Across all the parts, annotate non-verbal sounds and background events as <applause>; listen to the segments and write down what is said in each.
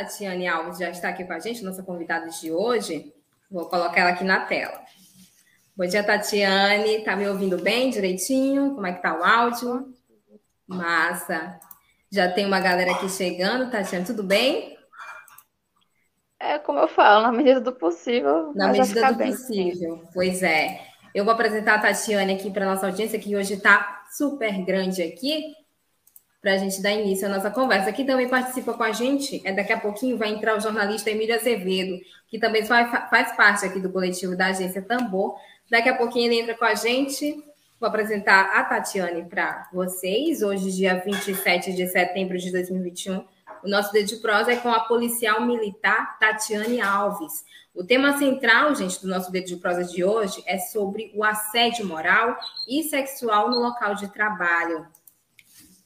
Tatiane Alves já está aqui com a gente, nossa convidada de hoje. Vou colocar ela aqui na tela. Bom dia, Tatiane. Tá me ouvindo bem direitinho? Como é que tá o áudio? Massa. Já tem uma galera aqui chegando, Tatiane, tudo bem? É como eu falo, na medida do possível. Na medida do bem. possível, pois é. Eu vou apresentar a Tatiane aqui para nossa audiência, que hoje está super grande aqui para a gente dar início à nossa conversa. Quem também participa com a gente, é daqui a pouquinho vai entrar o jornalista Emílio Azevedo, que também faz, parte aqui do coletivo da agência Tambor. Daqui a pouquinho ele entra com a gente. Vou apresentar a Tatiane para vocês. Hoje, dia 27 de setembro de 2021, o nosso dedo de prosa é com a policial militar Tatiane Alves. O tema central, gente, do nosso dedo de prosa de hoje é sobre o assédio moral e sexual no local de trabalho.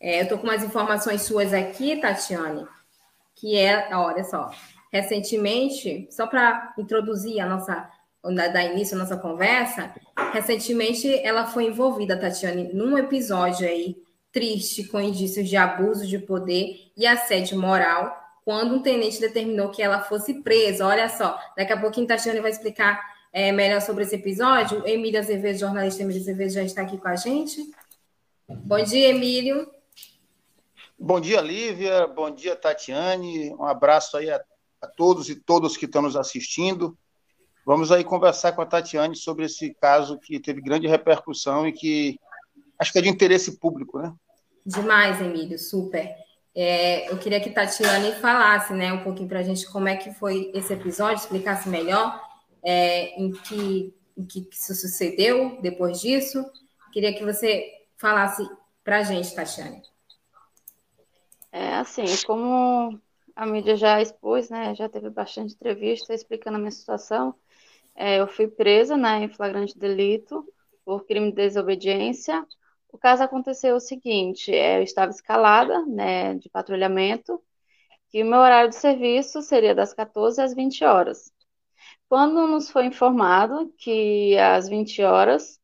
É, eu estou com umas informações suas aqui, Tatiane, que é, olha só, recentemente, só para introduzir a nossa, dar início à nossa conversa, recentemente ela foi envolvida, Tatiane, num episódio aí triste com indícios de abuso de poder e assédio moral, quando um tenente determinou que ela fosse presa. Olha só, daqui a pouquinho Tatiane vai explicar é, melhor sobre esse episódio. Emília Azevedo, jornalista Emília Azevedo, já está aqui com a gente. Bom dia, Emílio. Bom dia, Lívia. Bom dia, Tatiane. Um abraço aí a, a todos e todas que estão nos assistindo. Vamos aí conversar com a Tatiane sobre esse caso que teve grande repercussão e que acho que é de interesse público, né? Demais, Emílio, super. É, eu queria que Tatiane falasse, né, um pouquinho para a gente como é que foi esse episódio, explicasse melhor é, em, que, em que isso sucedeu depois disso. Queria que você falasse para a gente, Tatiane. É assim, como a mídia já expôs, né, já teve bastante entrevista explicando a minha situação, é, eu fui presa né, em flagrante delito por crime de desobediência. O caso aconteceu o seguinte, é, eu estava escalada né, de patrulhamento e o meu horário de serviço seria das 14 às 20 horas. Quando nos foi informado que às 20 horas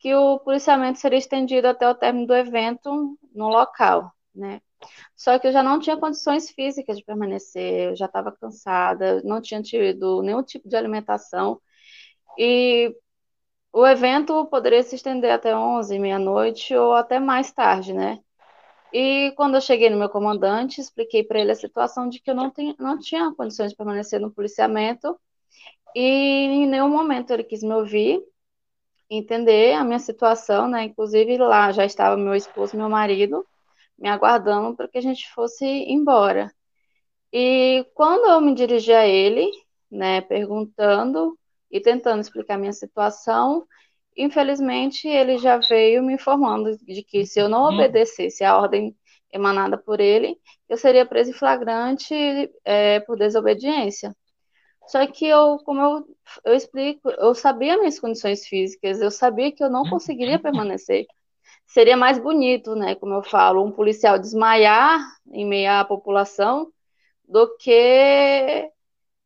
que o policiamento seria estendido até o término do evento no local, né? Só que eu já não tinha condições físicas de permanecer, eu já estava cansada, não tinha tido nenhum tipo de alimentação. E o evento poderia se estender até 11, meia-noite ou até mais tarde, né? E quando eu cheguei no meu comandante, expliquei para ele a situação de que eu não, tenho, não tinha condições de permanecer no policiamento e em nenhum momento ele quis me ouvir, entender a minha situação, né? Inclusive lá já estava meu esposo, meu marido, me aguardando para que a gente fosse embora. E quando eu me dirigi a ele, né, perguntando e tentando explicar minha situação, infelizmente ele já veio me informando de que se eu não uhum. obedecesse a ordem emanada por ele, eu seria preso em flagrante é, por desobediência. Só que eu, como eu, eu explico, eu sabia minhas condições físicas, eu sabia que eu não conseguiria permanecer seria mais bonito, né, como eu falo, um policial desmaiar em meio à população do que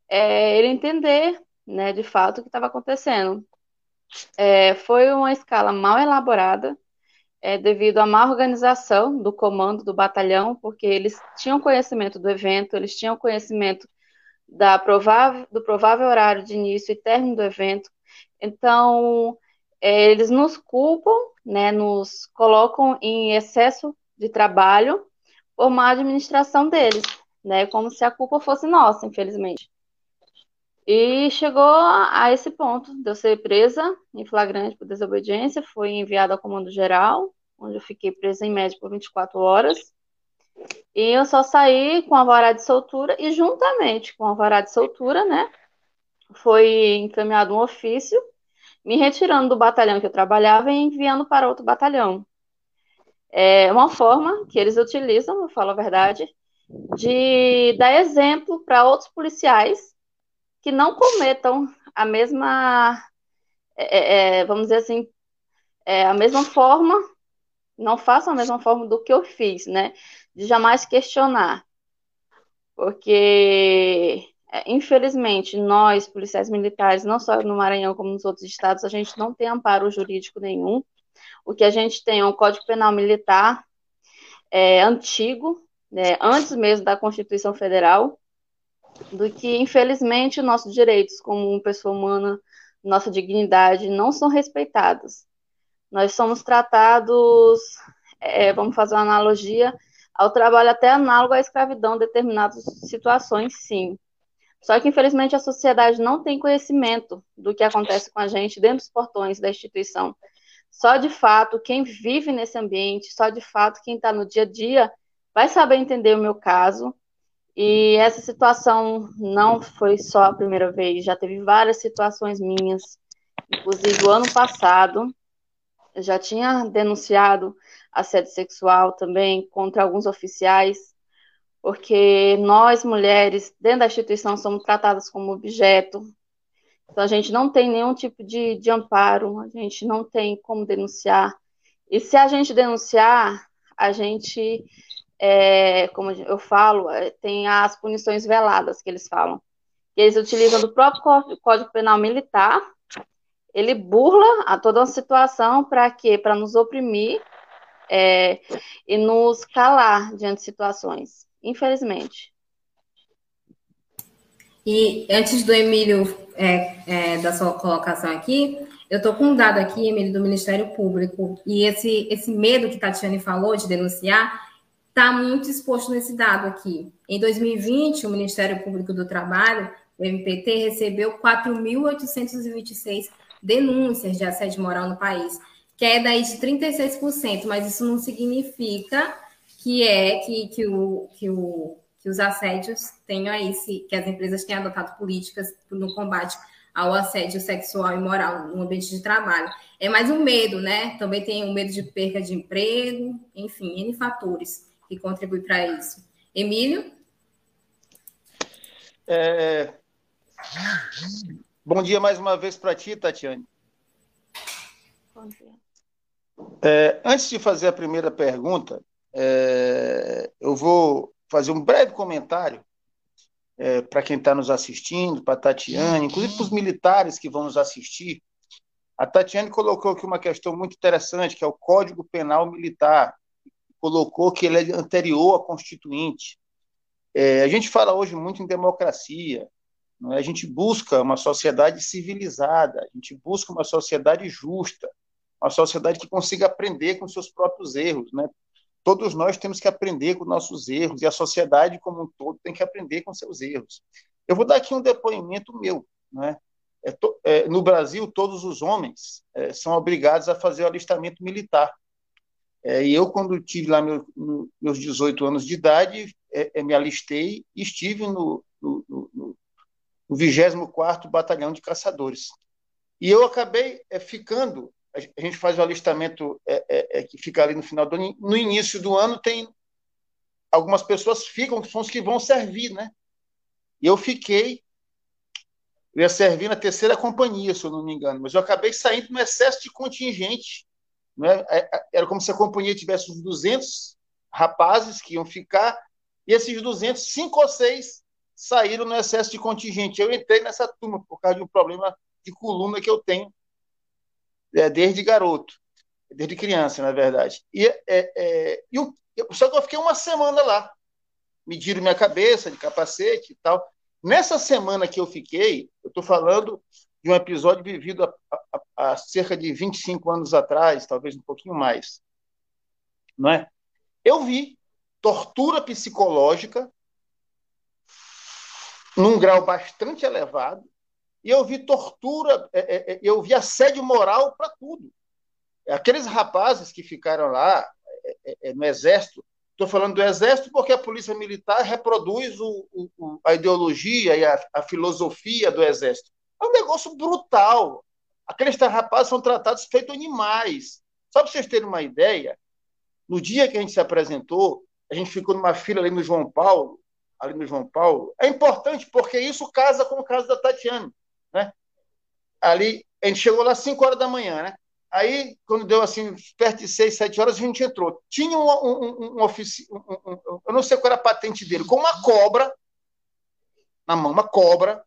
é, ele entender, né, de fato o que estava acontecendo. É, foi uma escala mal elaborada, é, devido à má organização do comando do batalhão, porque eles tinham conhecimento do evento, eles tinham conhecimento da provável, do provável horário de início e término do evento. Então, é, eles nos culpam né, nos colocam em excesso de trabalho por má administração deles, né, como se a culpa fosse nossa, infelizmente. E chegou a esse ponto de eu ser presa em flagrante por desobediência, fui enviada ao comando geral, onde eu fiquei presa em média por 24 horas. E eu só saí com a vara de soltura e juntamente com a vara de soltura, né, foi encaminhado um ofício me retirando do batalhão que eu trabalhava e enviando para outro batalhão. é uma forma que eles utilizam, eu falo a verdade, de dar exemplo para outros policiais que não cometam a mesma, é, é, é, vamos dizer assim, é, a mesma forma, não façam a mesma forma do que eu fiz, né? De jamais questionar. Porque, infelizmente, nós, policiais militares, não só no Maranhão como nos outros estados, a gente não tem amparo jurídico nenhum. O que a gente tem é um Código Penal Militar é, antigo, né, antes mesmo da Constituição Federal, do que, infelizmente, nossos direitos como pessoa humana, nossa dignidade, não são respeitados. Nós somos tratados, é, vamos fazer uma analogia, ao trabalho até análogo à escravidão determinadas situações, sim. Só que, infelizmente, a sociedade não tem conhecimento do que acontece com a gente dentro dos portões da instituição. Só de fato quem vive nesse ambiente, só de fato quem está no dia a dia, vai saber entender o meu caso. E essa situação não foi só a primeira vez, já teve várias situações minhas. Inclusive, o ano passado, eu já tinha denunciado assédio sexual também contra alguns oficiais, porque nós, mulheres, dentro da instituição, somos tratadas como objeto. Então, a gente não tem nenhum tipo de, de amparo, a gente não tem como denunciar. E se a gente denunciar, a gente é, como eu falo, é, tem as punições veladas que eles falam. Eles utilizam do próprio Código Penal Militar, ele burla a toda uma situação para quê? Para nos oprimir é, e nos calar diante de situações, infelizmente. E antes do Emílio é, é, da sua colocação aqui, eu estou com um dado aqui, Emílio, do Ministério Público, e esse, esse medo que Tatiane falou de denunciar está muito exposto nesse dado aqui. Em 2020, o Ministério Público do Trabalho, o MPT, recebeu 4.826 denúncias de assédio moral no país, que é daí de 36%, mas isso não significa que é que, que, o, que, o, que os assédios tenham aí, se, que as empresas tenham adotado políticas no combate ao assédio sexual e moral no ambiente de trabalho. É mais um medo, né? Também tem o medo de perca de emprego, enfim, N fatores que contribui para isso. Emílio? É... Bom dia mais uma vez para ti, Tatiane. Bom dia. É, antes de fazer a primeira pergunta, é, eu vou fazer um breve comentário é, para quem está nos assistindo, para a Tatiane, inclusive para os militares que vão nos assistir. A Tatiane colocou aqui uma questão muito interessante, que é o Código Penal Militar colocou que ele é anterior à Constituinte. É, a gente fala hoje muito em democracia, é? a gente busca uma sociedade civilizada, a gente busca uma sociedade justa, uma sociedade que consiga aprender com seus próprios erros. Né? Todos nós temos que aprender com nossos erros, e a sociedade como um todo tem que aprender com seus erros. Eu vou dar aqui um depoimento meu. Né? É, to, é, no Brasil, todos os homens é, são obrigados a fazer o alistamento militar. É, e eu, quando tive lá meu, no, meus 18 anos de idade, é, é, me alistei e estive no, no, no, no 24º Batalhão de Caçadores. E eu acabei ficando, a gente faz o alistamento é, é, é, que fica ali no final do ano, no início do ano tem algumas pessoas ficam, que são os que vão servir, né? E eu fiquei, eu ia servir na terceira companhia, se eu não me engano, mas eu acabei saindo no excesso de contingente né? Era como se a companhia tivesse uns 200 rapazes que iam ficar, e esses 200, cinco ou seis saíram no excesso de contingente. Eu entrei nessa turma por causa de um problema de coluna que eu tenho é, desde garoto, desde criança, na verdade. E, é, é, eu, só que eu fiquei uma semana lá. Mediram minha cabeça de capacete e tal. Nessa semana que eu fiquei, eu estou falando de um episódio vivido há, cerca de 25 anos atrás, talvez um pouquinho mais. Não é? Eu vi tortura psicológica num grau bastante elevado, e eu vi tortura, é, é, é eu vi assédio moral para tudo. Aqueles rapazes que ficaram lá no Exército, estou falando do Exército porque a Polícia Militar reproduz o, o, a ideologia e a, a filosofia do Exército. É um negócio brutal. Aqueles rapazes são tratados feito animais. Só para vocês terem uma ideia, No dia que a gente se apresentou, a gente ficou numa fila ali no João Paulo, ali no João Paulo. É importante porque isso casa com o caso da Tatiana, né? Ali, a gente chegou lá às 5 horas da manhã, né? Aí, quando deu assim, perto de 6, 7 horas, a gente entrou. Tinha um, um, um, um Eu não sei qual era a patente dele, com uma cobra na mão, uma cobra.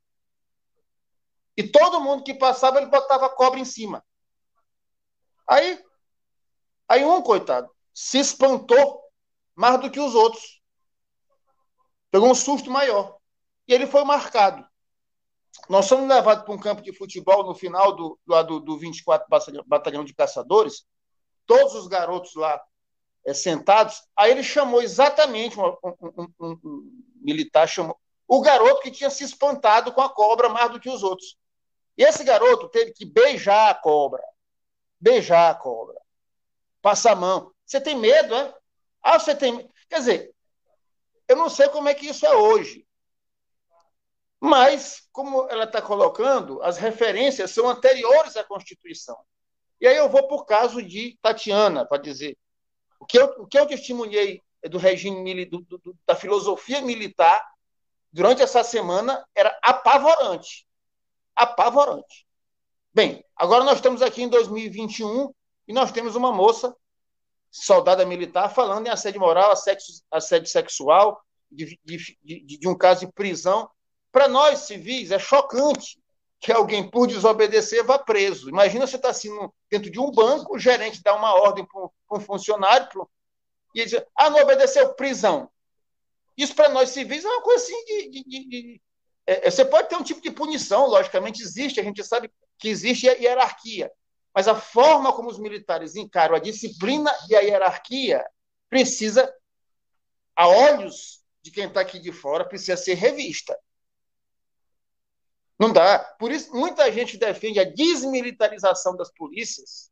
E todo mundo que passava, ele botava a cobra em cima. Aí, aí um, coitado, se espantou mais do que os outros. Pegou um susto maior. E ele foi marcado. Nós fomos levados para um campo de futebol no final do, do, do 24 Batalhão de Caçadores, todos os garotos lá é, sentados. Aí ele chamou exatamente, um, um, um, um, militar chamou, o garoto que tinha se espantado com a cobra mais do que os outros. E esse garoto teve que beijar a cobra. Beijar a cobra. Passar a mão. Você tem medo, é? Ah, você tem. Quer dizer, eu não sei como é que isso é hoje. Mas, como ela está colocando, as referências são anteriores à Constituição. E aí eu vou por caso de Tatiana, para dizer. O que, eu, o que eu testemunhei do regime do, do, da filosofia militar durante essa semana era apavorante. Apavorante. Bem, agora nós estamos aqui em 2021 e nós temos uma moça, soldada militar, falando em assédio moral, assédio, assédio sexual, de, de, de, de um caso de prisão. Para nós civis, é chocante que alguém, por desobedecer, vá preso. Imagina você estar tá assim dentro de um banco, o gerente dá uma ordem para um funcionário pro, e ele diz: ah, não obedeceu, prisão. Isso para nós civis é uma coisa assim de. de, de, de é, é, você pode ter um tipo de punição, logicamente existe, a gente sabe que existe a hierarquia. Mas a forma como os militares encaram a disciplina e a hierarquia precisa, a olhos de quem está aqui de fora precisa ser revista. Não dá. Por isso, muita gente defende a desmilitarização das polícias.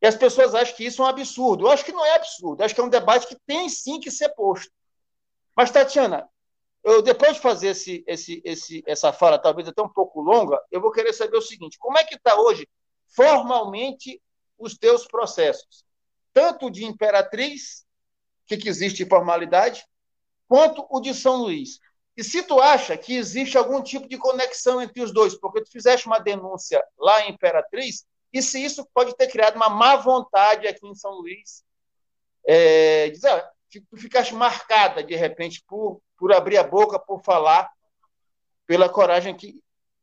E as pessoas acham que isso é um absurdo. Eu acho que não é absurdo. Eu acho que é um debate que tem sim que ser posto. Mas, Tatiana, eu, depois de fazer esse, esse, esse, essa fala, talvez até um pouco longa, eu vou querer saber o seguinte: como é que está hoje, formalmente, os teus processos? Tanto de imperatriz, que, que existe formalidade, quanto o de São Luís. E se tu acha que existe algum tipo de conexão entre os dois, porque tu fizeste uma denúncia lá em Imperatriz, e se isso pode ter criado uma má vontade aqui em São Luís, é, diz, ah, tu ficaste marcada, de repente, por, por abrir a boca, por falar, pela coragem que,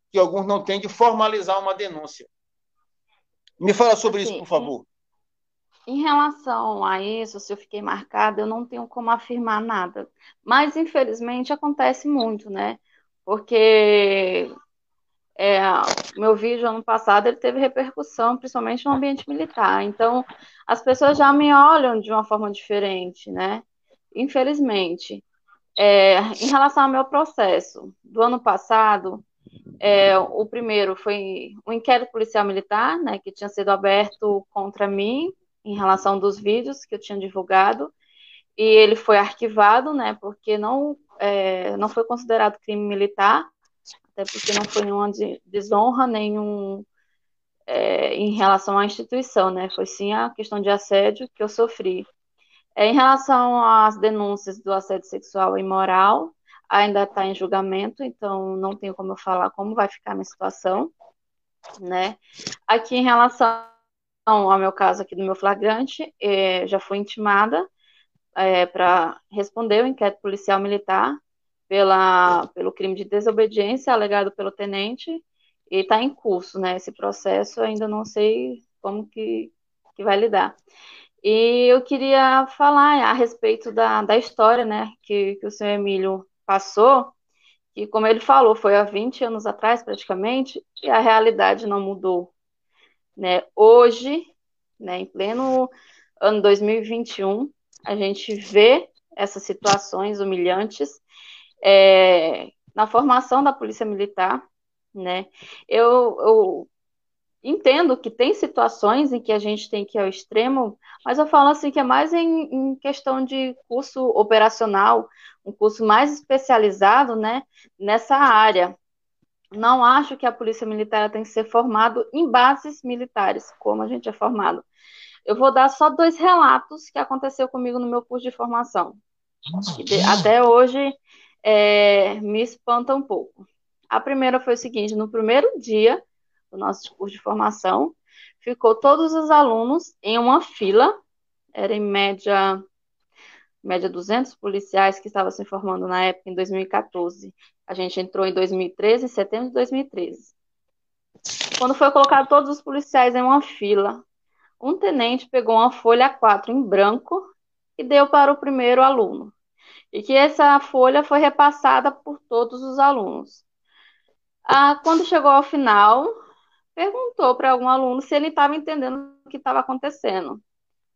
que alguns não têm de formalizar uma denúncia. Me fala sobre assim, isso, por favor. Em relação a isso, se eu fiquei marcada, eu não tenho como afirmar nada. Mas, infelizmente, acontece muito, né? Porque é, meu vídeo ano passado ele teve repercussão, principalmente no ambiente militar. Então, as pessoas já me olham de uma forma diferente, né? Infelizmente. É, em relação ao meu processo do ano passado, é, o primeiro foi um inquérito policial militar, né, que tinha sido aberto contra mim em relação dos vídeos que eu tinha divulgado, e ele foi arquivado, né, porque não, é, não foi considerado crime militar, até porque não foi nenhuma desonra, nenhum é, em relação à instituição, né, foi sim a questão de assédio que eu sofri. É, em relação às denúncias do assédio sexual e moral, ainda está em julgamento, então não tenho como eu falar como vai ficar a minha situação, né. Aqui em relação ao meu caso aqui do meu flagrante, é, já fui intimada é, para responder o inquérito policial militar pela, pelo crime de desobediência alegado pelo tenente e está em curso, né? Esse processo ainda não sei como que, que vai lidar. E eu queria falar a respeito da, da história, né, que, que o senhor Emílio passou, que, como ele falou, foi há 20 anos atrás, praticamente, e a realidade não mudou. Né? Hoje, né, em pleno ano 2021, a gente vê essas situações humilhantes é, na formação da Polícia Militar. Né? Eu, eu entendo que tem situações em que a gente tem que ir ao extremo, mas eu falo assim que é mais em, em, questão de curso operacional, um curso mais especializado, né, nessa área, não acho que a polícia militar tem que ser formado em bases militares, como a gente é formado. Eu vou dar só dois relatos que aconteceu comigo no meu curso de formação. Que até hoje é, me espanta um pouco. A primeira foi o seguinte: no primeiro dia do nosso curso de formação, ficou todos os alunos em uma fila, era em média média 200 policiais que estavam se formando na época, em 2014. A gente entrou em 2013, em setembro de 2013. Quando foi colocado todos os policiais em uma fila, um tenente pegou uma folha 4 em branco e deu para o primeiro aluno. E que essa folha foi repassada por todos os alunos. Ah, quando chegou ao final, perguntou para algum aluno se ele estava entendendo o que estava acontecendo.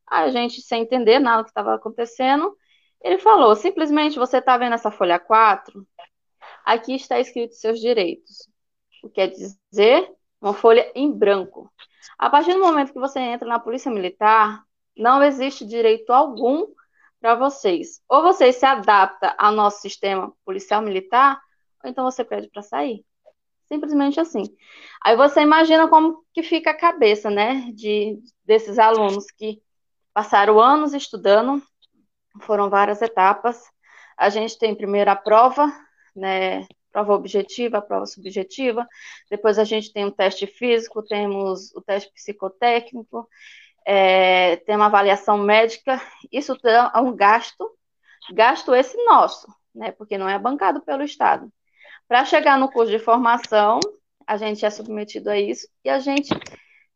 A gente, sem entender nada do que estava acontecendo, ele falou: simplesmente você está vendo essa folha 4? Aqui está escrito seus direitos. O que quer dizer? Uma folha em branco. A partir do momento que você entra na Polícia Militar, não existe direito algum para vocês. Ou vocês se adaptam ao nosso sistema policial militar, ou então você pede para sair. Simplesmente assim. Aí você imagina como que fica a cabeça, né, de desses alunos que passaram anos estudando, foram várias etapas. A gente tem primeiro a prova, né, prova objetiva, prova subjetiva, depois a gente tem o teste físico, temos o teste psicotécnico, é, tem uma avaliação médica, isso é um gasto, gasto esse nosso, né, porque não é bancado pelo Estado. Para chegar no curso de formação, a gente é submetido a isso e a gente,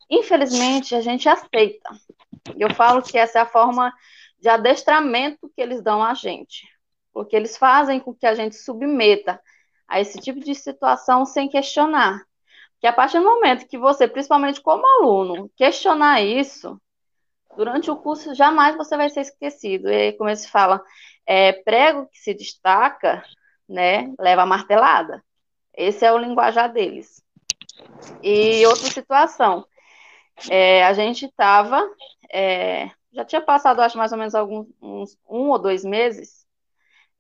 infelizmente, a gente aceita. Eu falo que essa é a forma de adestramento que eles dão a gente, porque eles fazem com que a gente submeta a esse tipo de situação sem questionar. Que a partir do momento que você, principalmente como aluno, questionar isso, durante o curso jamais você vai ser esquecido. E como eles falam, é, prego que se destaca, né, leva a martelada. Esse é o linguajar deles. E outra situação, é, a gente estava é, já tinha passado, acho, mais ou menos alguns uns, um ou dois meses,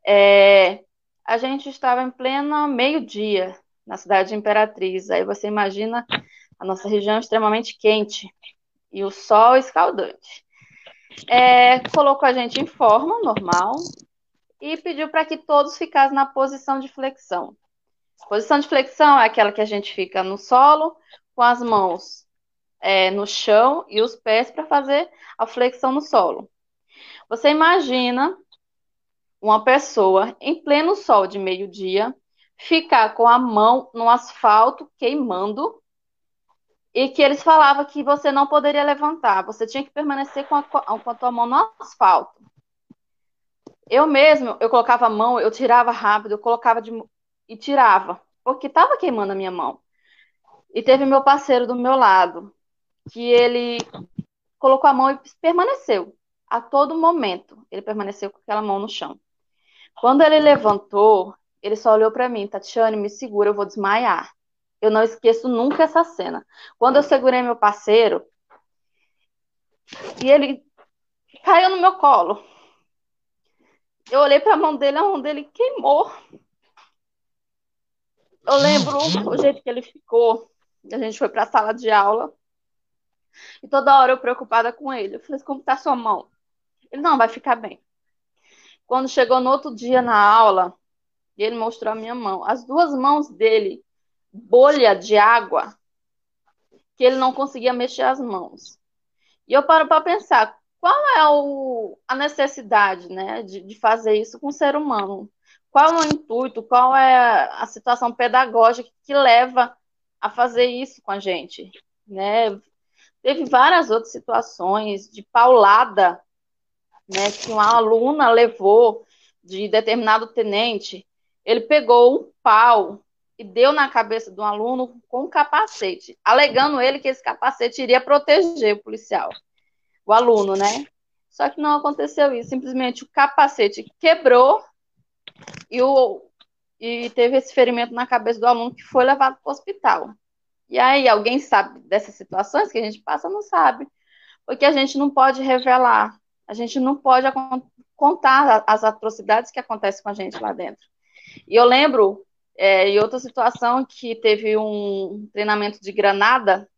é, a gente estava em pleno meio-dia na cidade de Imperatriz. Aí você imagina a nossa região extremamente quente e o sol escaldante. É, colocou a gente em forma normal e pediu para que todos ficassem na posição de flexão. Posição de flexão é aquela que a gente fica no solo, com as mãos é, no chão e os pés para fazer a flexão no solo. Você imagina uma pessoa em pleno sol de meio-dia ficar com a mão no asfalto queimando e que eles falavam que você não poderia levantar, você tinha que permanecer com a, com a tua mão no asfalto. Eu mesmo, eu colocava a mão, eu tirava rápido, eu colocava de, e tirava, porque estava queimando a minha mão. E teve meu parceiro do meu lado, que ele colocou a mão e permaneceu. A todo momento, ele permaneceu com aquela mão no chão. Quando ele levantou, ele só olhou para mim, Tatiane, me segura, eu vou desmaiar. Eu não esqueço nunca essa cena. Quando eu segurei meu parceiro, e ele caiu no meu colo. Eu olhei para a mão dele, a mão dele queimou. Eu lembro o jeito que ele ficou. A gente foi para a sala de aula. E toda hora eu preocupada com ele. Eu falei como tá sua mão? Ele, não, vai ficar bem. Quando chegou no outro dia na aula, ele mostrou a minha mão. As duas mãos dele, bolha de água, que ele não conseguia mexer as mãos. E eu paro para pensar, qual é o, a necessidade né, de, de fazer isso com o ser humano? Qual é o intuito, qual é a situação pedagógica que leva a fazer isso com a gente? Né? Teve várias outras situações de paulada, né, que uma aluna levou de determinado tenente. Ele pegou um pau e deu na cabeça do aluno com um capacete, alegando ele que esse capacete iria proteger o policial, o aluno, né? Só que não aconteceu isso, simplesmente o capacete quebrou e, o, e teve esse ferimento na cabeça do aluno que foi levado para o hospital. E aí, alguém sabe dessas situações que a gente passa? Não sabe. Porque a gente não pode revelar, a gente não pode contar as atrocidades que acontecem com a gente lá dentro. E eu lembro, é, em outra situação, que teve um treinamento de granada,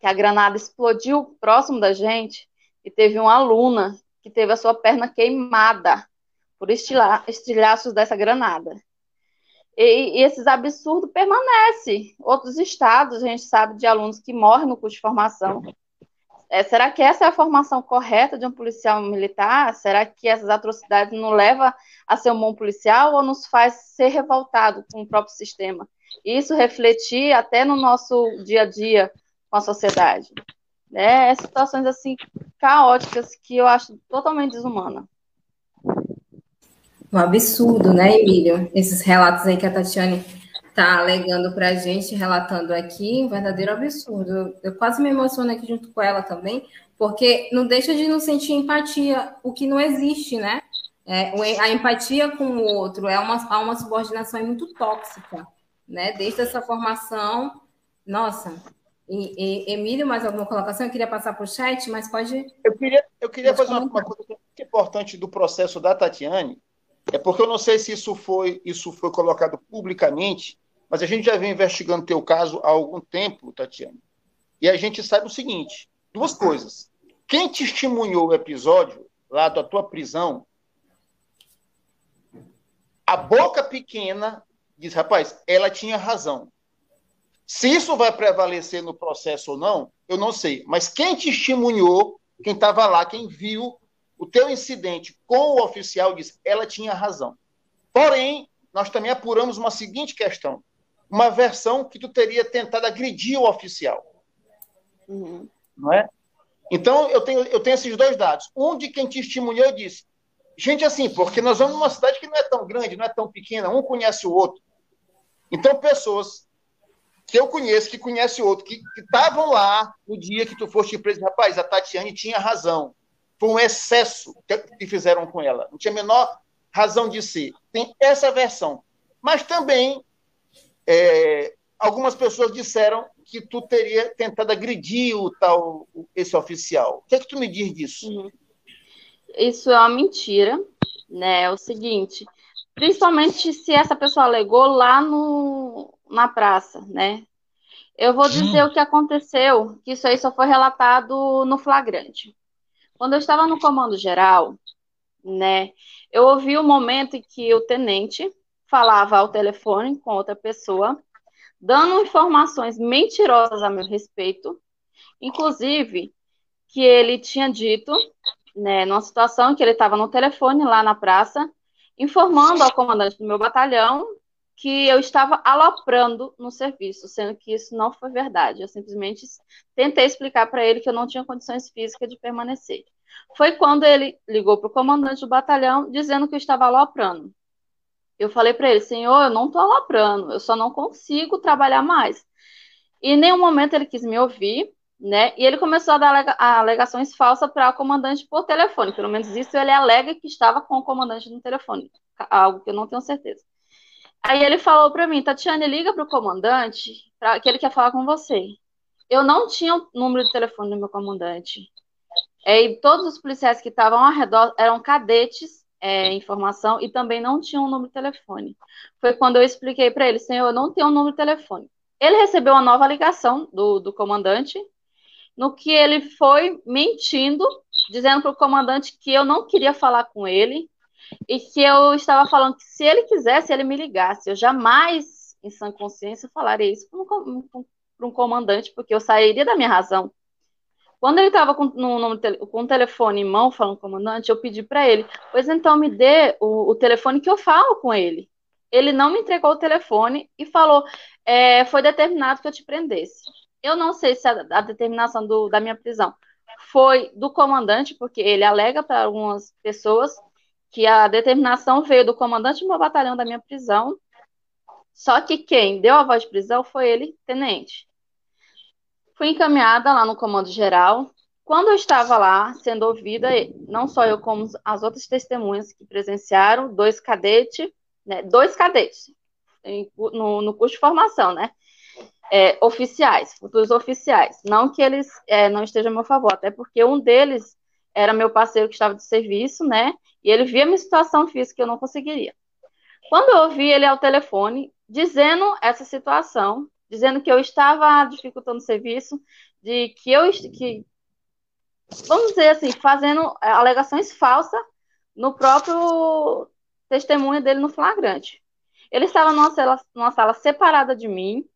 que a granada explodiu próximo da gente, e teve uma aluna que teve a sua perna queimada por estilhaços dessa granada. E, e, esses absurdos permanecem. Outros estados, a gente sabe de alunos que morrem no curso de formação. É, será que essa é a formação correta de um policial militar? Será que essas atrocidades não levam a ser um bom policial ou nos faz ser revoltado com o próprio sistema? Isso refletir até no nosso dia a dia com a sociedade. É, situações assim caóticas que eu acho totalmente desumana. Um absurdo, né, Emílio? Esses relatos aí que a Tatiane está alegando para a gente, relatando aqui, um verdadeiro absurdo. Eu quase me emociono aqui junto com ela também, porque não deixa de não sentir empatia, o que não existe, né? É, a empatia com o outro é uma, é uma subordinação muito tóxica, né? Desde essa formação, nossa. E, e, Emílio, mais alguma colocação? Eu queria passar para o chat, mas pode. Eu queria, eu queria fazer uma, uma coisa muito importante do processo da Tatiane, é porque eu não sei se isso foi, isso foi colocado publicamente, mas a gente já vem investigando teu caso há algum tempo, Tatiana. E a gente sabe o seguinte: duas coisas. Quem testemunhou o episódio lá da tua prisão, a boca pequena diz, rapaz, ela tinha razão. Se isso vai prevalecer no processo ou não, eu não sei. Mas quem testemunhou, quem estava lá, quem viu o teu incidente com o oficial, diz, ela tinha razão. Porém, nós também apuramos uma seguinte questão uma versão que tu teria tentado agredir o oficial. Uhum. Não é? Então, eu tenho, eu tenho esses dois dados. Um de quem testemunhou disse, gente, assim, porque nós vamos numa cidade que não é tão grande, não é tão pequena, um conhece o outro. Então, pessoas que eu conheço, que conhecem o outro, que estavam lá no dia que tu foste preso, rapaz, a Tatiane tinha razão. Foi um excesso que fizeram com ela. Não tinha a menor razão de ser. Tem essa versão. Mas também é, algumas pessoas disseram que tu teria tentado agredir o tal esse oficial. O que é que tu me diz disso? Uhum. Isso é uma mentira, né? É o seguinte, principalmente se essa pessoa alegou lá no, na praça, né? Eu vou dizer hum. o que aconteceu, que isso aí só foi relatado no flagrante. Quando eu estava no comando geral, né, eu ouvi o momento em que o tenente falava ao telefone com outra pessoa, dando informações mentirosas a meu respeito, inclusive que ele tinha dito, né, numa situação que ele estava no telefone lá na praça, informando ao comandante do meu batalhão que eu estava aloprando no serviço, sendo que isso não foi verdade. Eu simplesmente tentei explicar para ele que eu não tinha condições físicas de permanecer. Foi quando ele ligou para o comandante do batalhão dizendo que eu estava aloprando. Eu falei para ele, senhor, eu não estou aloprando, eu só não consigo trabalhar mais. E em nenhum momento ele quis me ouvir, né? E ele começou a dar alegações falsas para o comandante por telefone. Pelo menos isso ele alega que estava com o comandante no telefone, algo que eu não tenho certeza. Aí ele falou para mim, Tatiane, liga para o comandante, pra, que ele quer falar com você. Eu não tinha o número de telefone do meu comandante. É, e todos os policiais que estavam ao redor eram cadetes é, informação e também não tinha um número de telefone. Foi quando eu expliquei para ele, senhor, eu não tenho um número de telefone. Ele recebeu uma nova ligação do, do comandante, no que ele foi mentindo, dizendo para o comandante que eu não queria falar com ele e que eu estava falando que se ele quisesse, ele me ligasse. Eu jamais, em sã consciência, falaria isso para um, um comandante, porque eu sairia da minha razão. Quando ele estava com, com o telefone em mão, falando com o comandante, eu pedi para ele, pois então me dê o, o, telefone que eu falo com ele. Ele não me entregou o telefone e falou, é, foi determinado que eu te prendesse. Eu não sei se a, a determinação do, da minha prisão foi do comandante, porque ele alega para algumas pessoas que a determinação veio do comandante do meu batalhão da minha prisão, só que quem deu a voz de prisão foi ele, tenente. Fui encaminhada lá no comando geral. Quando eu estava lá, sendo ouvida, não só eu, como as outras testemunhas que presenciaram, dois cadetes, né, dois cadetes no, no curso de formação, né? É, oficiais, futuros oficiais. Não que eles é, não estejam a meu favor, até porque um deles era meu parceiro que estava de serviço, né? E ele via minha situação física que eu não conseguiria. Quando eu ouvi ele ao telefone, dizendo essa situação, dizendo que eu estava dificultando o serviço, de que eu que vamos dizer assim, fazendo é, alegações falsas no próprio testemunho dele no flagrante. Ele estava numa sala, numa sala separada de mim.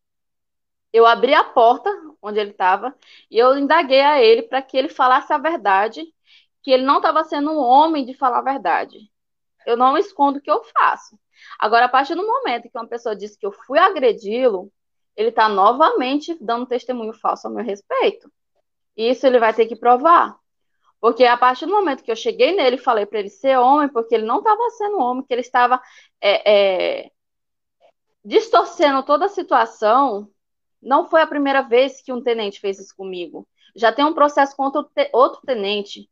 Eu abri a porta onde ele estava e eu indaguei a ele para que ele falasse a verdade, que ele não estava sendo um homem de falar a verdade. Eu não escondo o que eu faço. Agora, a partir do momento que uma pessoa disse que eu fui agredi-lo, ele está novamente dando testemunho falso ao meu respeito. Isso ele vai ter que provar. Porque a partir do momento que eu cheguei nele falei para ele ser homem, porque ele não estava sendo homem, que ele estava é, é, distorcendo toda a situação, não foi a primeira vez que um tenente fez isso comigo. Já tem um processo contra outro tenente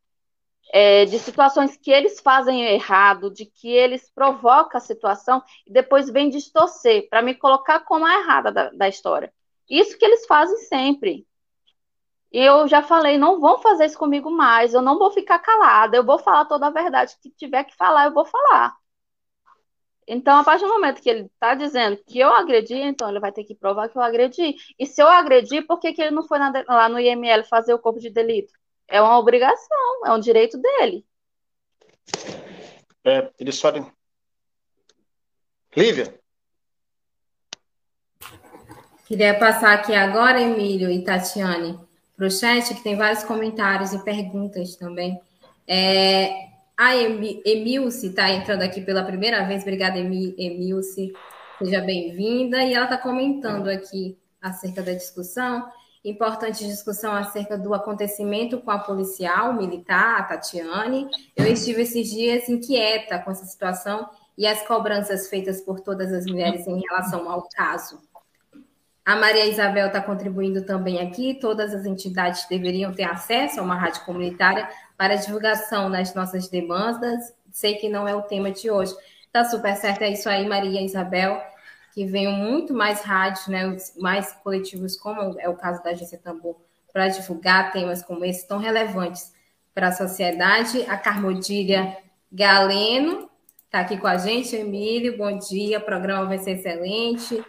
é, de situações que eles fazem errado, de que eles provocam a situação e depois vem distorcer para me colocar como a errada da, da história. Isso que eles fazem sempre. E eu já falei, não vão fazer isso comigo mais, eu não vou ficar calada, eu vou falar toda a verdade que tiver que falar, eu vou falar. Então, a partir do momento que ele está dizendo que eu agredi, então ele vai ter que provar que eu agredi. E se eu agredi, por que, que ele não foi na, lá no IML fazer o corpo de delito? É uma obrigação, é um direito dele. É, eles podem. Lívia? Queria passar aqui agora, Emílio e Tatiane, para o chat, que tem vários comentários e perguntas também. É, a Emilce está entrando aqui pela primeira vez. Obrigada, Emilce. Seja bem-vinda. E ela está comentando aqui acerca da discussão importante discussão acerca do acontecimento com a policial militar, a Tatiane. Eu estive esses dias inquieta com essa situação e as cobranças feitas por todas as mulheres em relação ao caso. A Maria Isabel está contribuindo também aqui. Todas as entidades deveriam ter acesso a uma rádio comunitária para divulgação nas nossas demandas. Sei que não é o tema de hoje. Tá super certo, é isso aí, Maria Isabel que venham muito mais rádios, né, mais coletivos, como é o caso da Agência Tambor, para divulgar temas como esse tão relevantes para a sociedade. A Carmodília Galeno está aqui com a gente, Emílio, bom dia, o programa vai ser excelente.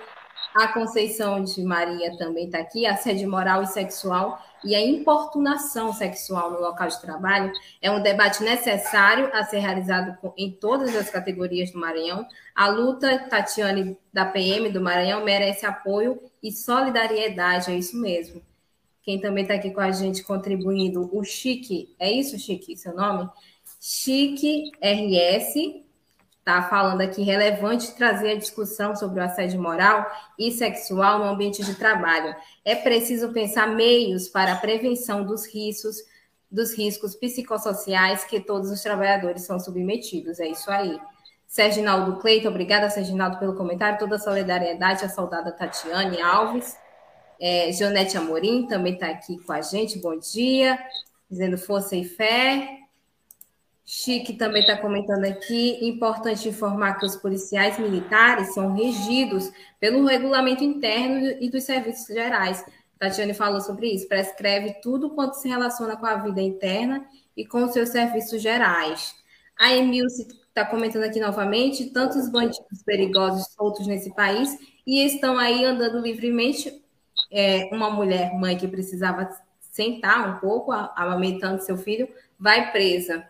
A Conceição de Maria também está aqui, assédio moral e sexual e a importunação sexual no local de trabalho é um debate necessário a ser realizado em todas as categorias do Maranhão. A luta, Tatiane, da PM do Maranhão, merece apoio e solidariedade, é isso mesmo. Quem também está aqui com a gente contribuindo, o Chique, é isso, Chique, seu nome? Chique RS, está falando aqui relevante trazer a discussão sobre o assédio moral e sexual no ambiente de trabalho. É preciso pensar meios para a prevenção dos riscos, dos riscos psicossociais que todos os trabalhadores são submetidos. É isso aí. Serginaldo Cleiton, obrigada, Serginaldo, pelo comentário. Toda a solidariedade à saudada Tatiane Alves. É, Jonete Amorim também está aqui com a gente. Bom dia. Dizendo força e fé. Chique também está comentando aqui. Importante informar que os policiais militares são regidos pelo regulamento interno e dos serviços gerais. Tatiane falou sobre isso. Prescreve tudo quanto se relaciona com a vida interna e com os seus serviços gerais. A Emilce está comentando aqui novamente: tantos bandidos perigosos soltos nesse país e estão aí andando livremente. É, uma mulher, mãe que precisava sentar um pouco, amamentando seu filho, vai presa.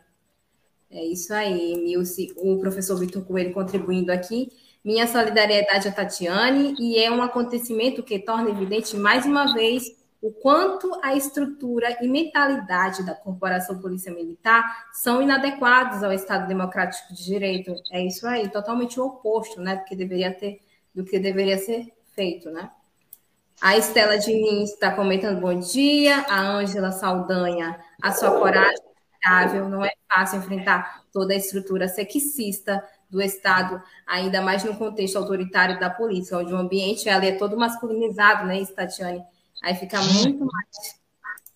É isso aí, Milce, o professor Vitor Coelho contribuindo aqui. Minha solidariedade a Tatiane, e é um acontecimento que torna evidente mais uma vez o quanto a estrutura e mentalidade da Corporação Polícia Militar são inadequados ao Estado Democrático de Direito. É isso aí, totalmente o oposto, né, do que deveria ter, do que deveria ser feito, né? A Estela Diniz está comentando bom dia, a Ângela Saldanha, a sua coragem não é fácil enfrentar toda a estrutura sexista do Estado, ainda mais no contexto autoritário da polícia, onde o ambiente ali é todo masculinizado, né, Tatiane? Aí fica muito mais.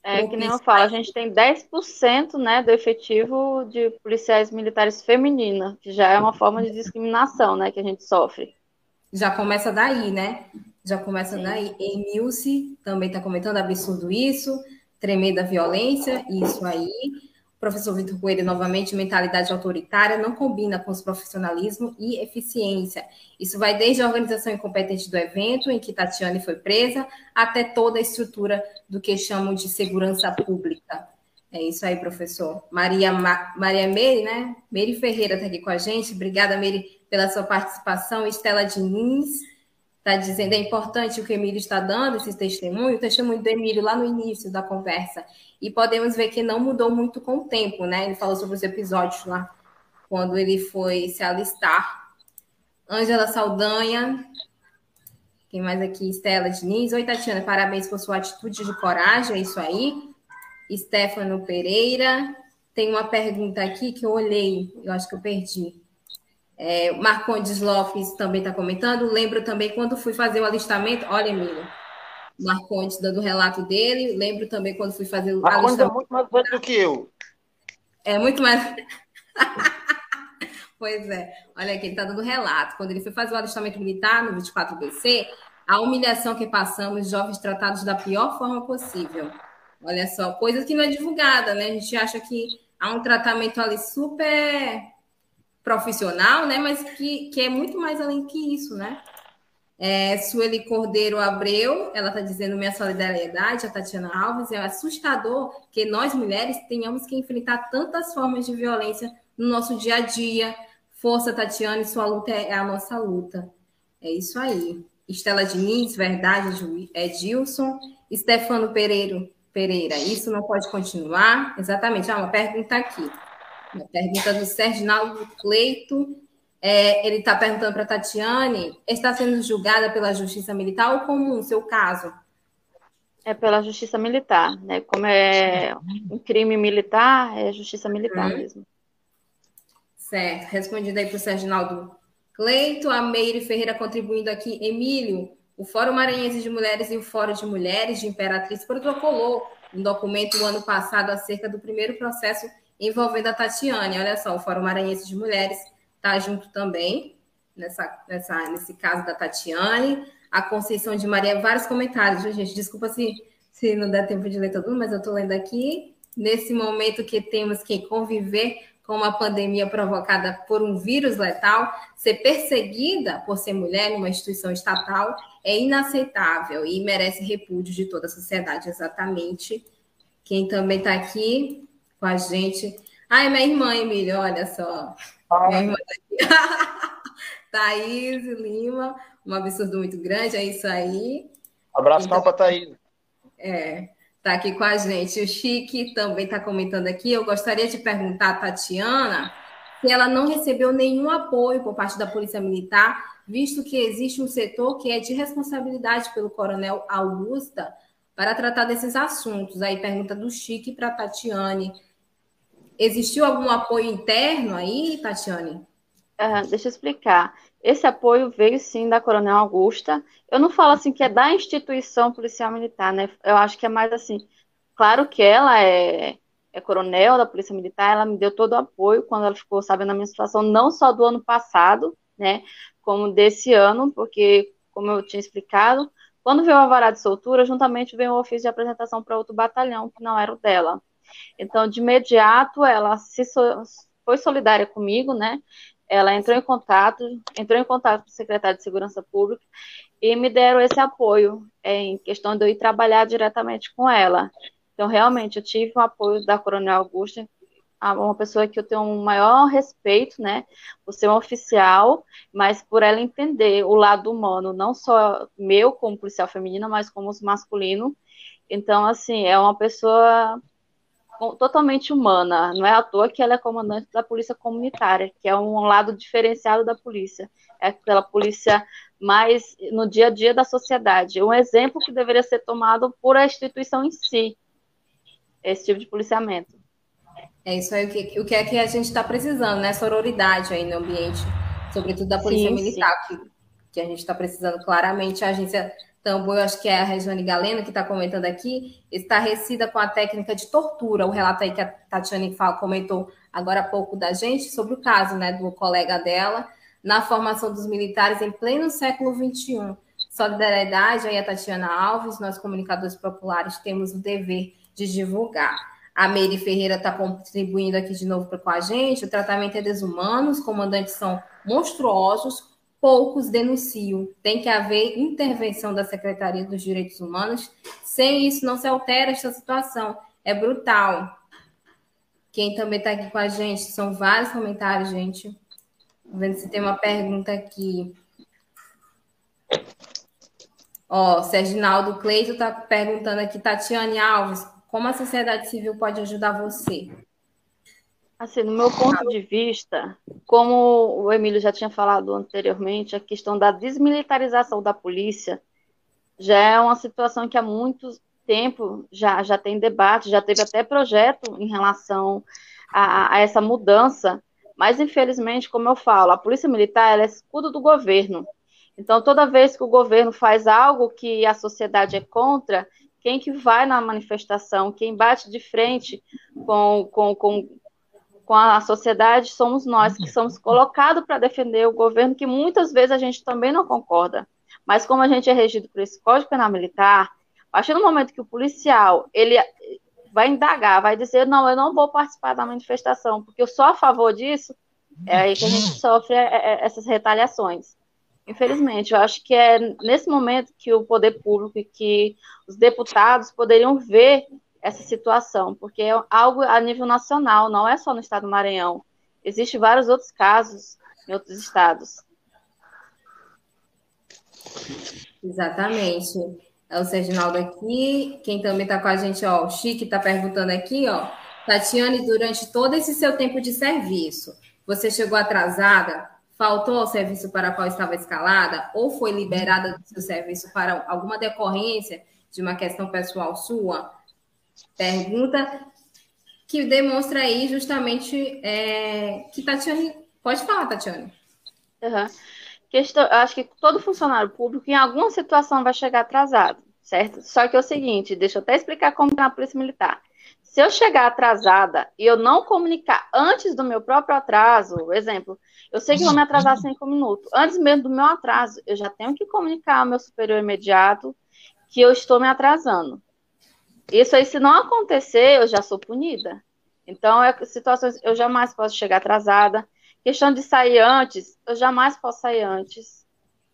É que nem eu falo, a gente tem 10% né, do efetivo de policiais militares femininas, que já é uma forma de discriminação né, que a gente sofre. Já começa daí, né? Já começa Sim. daí. Emilce também está comentando absurdo isso, tremenda violência, isso aí professor Vitor Coelho, novamente, mentalidade autoritária não combina com os profissionalismo e eficiência. Isso vai desde a organização incompetente do evento, em que Tatiane foi presa, até toda a estrutura do que chamam de segurança pública. É isso aí, professor. Maria, Ma... Maria Meire, né? Meire Ferreira está aqui com a gente. Obrigada, Meire, pela sua participação. Estela Diniz está dizendo é importante o que o Emílio está dando, esse testemunho, o testemunho do Emílio lá no início da conversa. E podemos ver que não mudou muito com o tempo, né? Ele falou sobre os episódios lá, quando ele foi se alistar. Ângela Saldanha. Quem mais aqui? Estela Diniz. Oi, Tatiana, parabéns por sua atitude de coragem, é isso aí. Stefano Pereira. Tem uma pergunta aqui que eu olhei, eu acho que eu perdi. É, Marcondes Lopes também está comentando. Lembro também quando fui fazer o alistamento. Olha, Emílio. Marcondes dando o relato dele. Lembro também quando fui fazer o Marcondes alistamento. é muito mais velho do que eu. É muito mais. <laughs> pois é. Olha aqui, ele está dando relato. Quando ele foi fazer o alistamento militar no 24BC, a humilhação que passamos, jovens tratados da pior forma possível. Olha só, coisa que não é divulgada, né? A gente acha que há um tratamento ali super profissional, né? Mas que, que é muito mais além que isso, né? É, Sueli Cordeiro Abreu, ela está dizendo minha solidariedade, a Tatiana Alves, é assustador que nós mulheres tenhamos que enfrentar tantas formas de violência no nosso dia a dia. Força, Tatiana, sua luta é a nossa luta. É isso aí. Estela Diniz, verdade, Edilson. Stefano Pereira, Pereira, isso não pode continuar? Exatamente. Ah, uma pergunta aqui. Uma pergunta do Sérgio Naldo Cleito. É, ele está perguntando para a Tatiane: está sendo julgada pela Justiça Militar ou comum, seu caso? É pela Justiça Militar, né? Como é um crime militar, é Justiça Militar hum. mesmo. Certo. Respondido aí para o Sérgio Naldo Cleito. A Meire Ferreira contribuindo aqui. Emílio, o Fórum Maranhense de Mulheres e o Fórum de Mulheres de Imperatriz protocolou um documento no ano passado acerca do primeiro processo envolvendo a Tatiane. Olha só, o Fórum Maranhense de Mulheres está junto também nessa, nessa, nesse caso da Tatiane. A Conceição de Maria, vários comentários, gente? Desculpa se, se não der tempo de ler todo mas eu estou lendo aqui. Nesse momento que temos que conviver com uma pandemia provocada por um vírus letal, ser perseguida por ser mulher numa instituição estatal é inaceitável e merece repúdio de toda a sociedade, exatamente. Quem também está aqui com a gente. Ai, minha irmã, Emília, olha só. Ah. Minha irmã tá aqui. <laughs> Thaís Lima, um absurdo muito grande, é isso aí. Abraço então, para Thaís. É. Está aqui com a gente. O Chique também está comentando aqui. Eu gostaria de perguntar a Tatiana se ela não recebeu nenhum apoio por parte da Polícia Militar, visto que existe um setor que é de responsabilidade pelo Coronel Augusta para tratar desses assuntos. Aí pergunta do Chique para a Tatiane. Existiu algum apoio interno aí, Tatiane? Uh, deixa eu explicar. Esse apoio veio sim da Coronel Augusta. Eu não falo assim que é da instituição policial militar, né? Eu acho que é mais assim. Claro que ela é, é coronel da Polícia Militar, ela me deu todo o apoio quando ela ficou sabendo da minha situação, não só do ano passado, né? Como desse ano, porque, como eu tinha explicado, quando veio a vara de soltura, juntamente veio o ofício de apresentação para outro batalhão, que não era o dela. Então, de imediato, ela se so foi solidária comigo, né? ela entrou em contato, entrou em contato com o secretário de Segurança Pública e me deram esse apoio é, em questão de eu ir trabalhar diretamente com ela. Então, realmente, eu tive o apoio da Coronel Augusta, uma pessoa que eu tenho um maior respeito, né, por ser um oficial, mas por ela entender o lado humano, não só meu como policial feminina, mas como masculino. Então, assim, é uma pessoa totalmente humana. Não é à toa que ela é comandante da polícia comunitária, que é um lado diferenciado da polícia. É aquela polícia mais no dia a dia da sociedade. Um exemplo que deveria ser tomado por a instituição em si, esse tipo de policiamento. É isso aí, o que, o que é que a gente está precisando, né? Sororidade aí no ambiente, sobretudo da Polícia sim, Militar, sim. Que, que a gente está precisando claramente. A agência então, eu acho que é a Regiane Galeno que está comentando aqui, estarrecida com a técnica de tortura. O relato aí que a Tatiane fala, comentou agora há pouco da gente sobre o caso né, do colega dela na formação dos militares em pleno século XXI. Solidariedade aí a Tatiana Alves, nós comunicadores populares temos o dever de divulgar. A Meire Ferreira está contribuindo aqui de novo com a gente. O tratamento é desumano, os comandantes são monstruosos, poucos denunciam. Tem que haver intervenção da Secretaria dos Direitos Humanos. Sem isso, não se altera esta situação. É brutal. Quem também está aqui com a gente, são vários comentários, gente. Vendo se tem uma pergunta aqui. Ó, Serginaldo Cleito está perguntando aqui, Tatiane Alves, como a sociedade civil pode ajudar você? Assim, no meu ponto de vista, como o Emílio já tinha falado anteriormente, a questão da desmilitarização da polícia já é uma situação que há muito tempo já, já tem debate, já teve até projeto em relação a, a essa mudança, mas infelizmente, como eu falo, a polícia militar é escudo do governo. Então, toda vez que o governo faz algo que a sociedade é contra, quem que vai na manifestação, quem bate de frente com, com, com, com a sociedade somos nós, que somos colocados para defender o governo, que muitas vezes a gente também não concorda. Mas como a gente é regido por esse Código Penal Militar, a partir do momento que o policial ele vai indagar, vai dizer, não, eu não vou participar da manifestação, porque eu sou a favor disso, é aí que a gente sofre é, é, essas retaliações. Infelizmente, eu acho que é nesse momento que o poder público e que os deputados poderiam ver essa situação, porque é algo a nível nacional, não é só no estado do Maranhão. Existem vários outros casos em outros estados. Exatamente. É o Serginaldo aqui. Quem também está com a gente, ó, o Chique está perguntando aqui, ó. Tatiane, durante todo esse seu tempo de serviço, você chegou atrasada? Faltou ao serviço para qual estava escalada? Ou foi liberada do seu serviço para alguma decorrência de uma questão pessoal sua? Pergunta que demonstra aí justamente é, que Tatiane. Pode falar, Tatiane. Uhum. Questão, acho que todo funcionário público, em alguma situação, vai chegar atrasado, certo? Só que é o seguinte, deixa eu até explicar como é na Polícia Militar. Se eu chegar atrasada e eu não comunicar antes do meu próprio atraso, exemplo, eu sei que vou me atrasar cinco minutos. Antes mesmo do meu atraso, eu já tenho que comunicar ao meu superior imediato que eu estou me atrasando. Isso aí, se não acontecer, eu já sou punida. Então, é situações, eu jamais posso chegar atrasada. Questão de sair antes, eu jamais posso sair antes,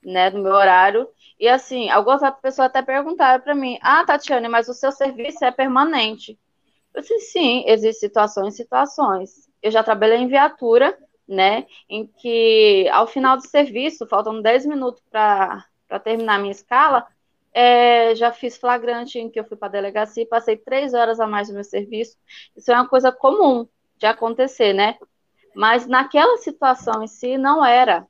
né, do meu horário. E assim, algumas pessoas até perguntaram para mim: "Ah, Tatiane, mas o seu serviço é permanente?" Eu disse: "Sim, existem situações situações. Eu já trabalhei em viatura, né, em que ao final do serviço, faltando 10 minutos para terminar a minha escala, é, já fiz flagrante em que eu fui para a delegacia e passei três horas a mais no meu serviço. Isso é uma coisa comum de acontecer, né? Mas naquela situação em si não era.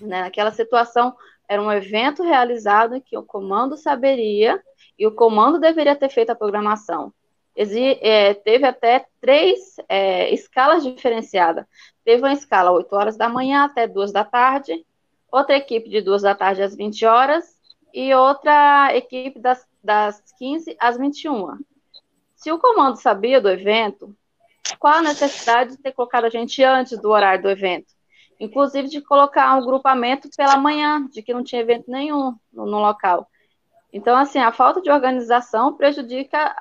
Né? Naquela situação era um evento realizado em que o comando saberia e o comando deveria ter feito a programação. Exi é, teve até três é, escalas diferenciadas. Teve uma escala 8 horas da manhã até 2 da tarde, outra equipe de 2 da tarde às 20 horas e outra equipe das, das 15 às 21. Se o comando sabia do evento, qual a necessidade de ter colocado a gente antes do horário do evento? Inclusive de colocar um grupamento pela manhã, de que não tinha evento nenhum no, no local. Então, assim, a falta de organização prejudica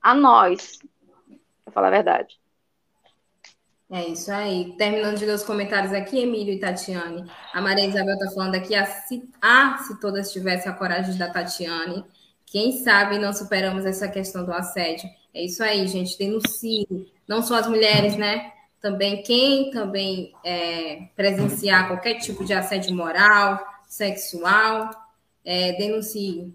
a nós, para falar a verdade. É isso aí. Terminando de ler os comentários aqui, Emílio e Tatiane. A Maria Isabel está falando aqui, ah, se, ah, se todas tivessem a coragem da Tatiane, quem sabe não superamos essa questão do assédio. É isso aí, gente. Denuncie. Não só as mulheres, né? Também quem também é, presenciar qualquer tipo de assédio moral, sexual, é, denuncie.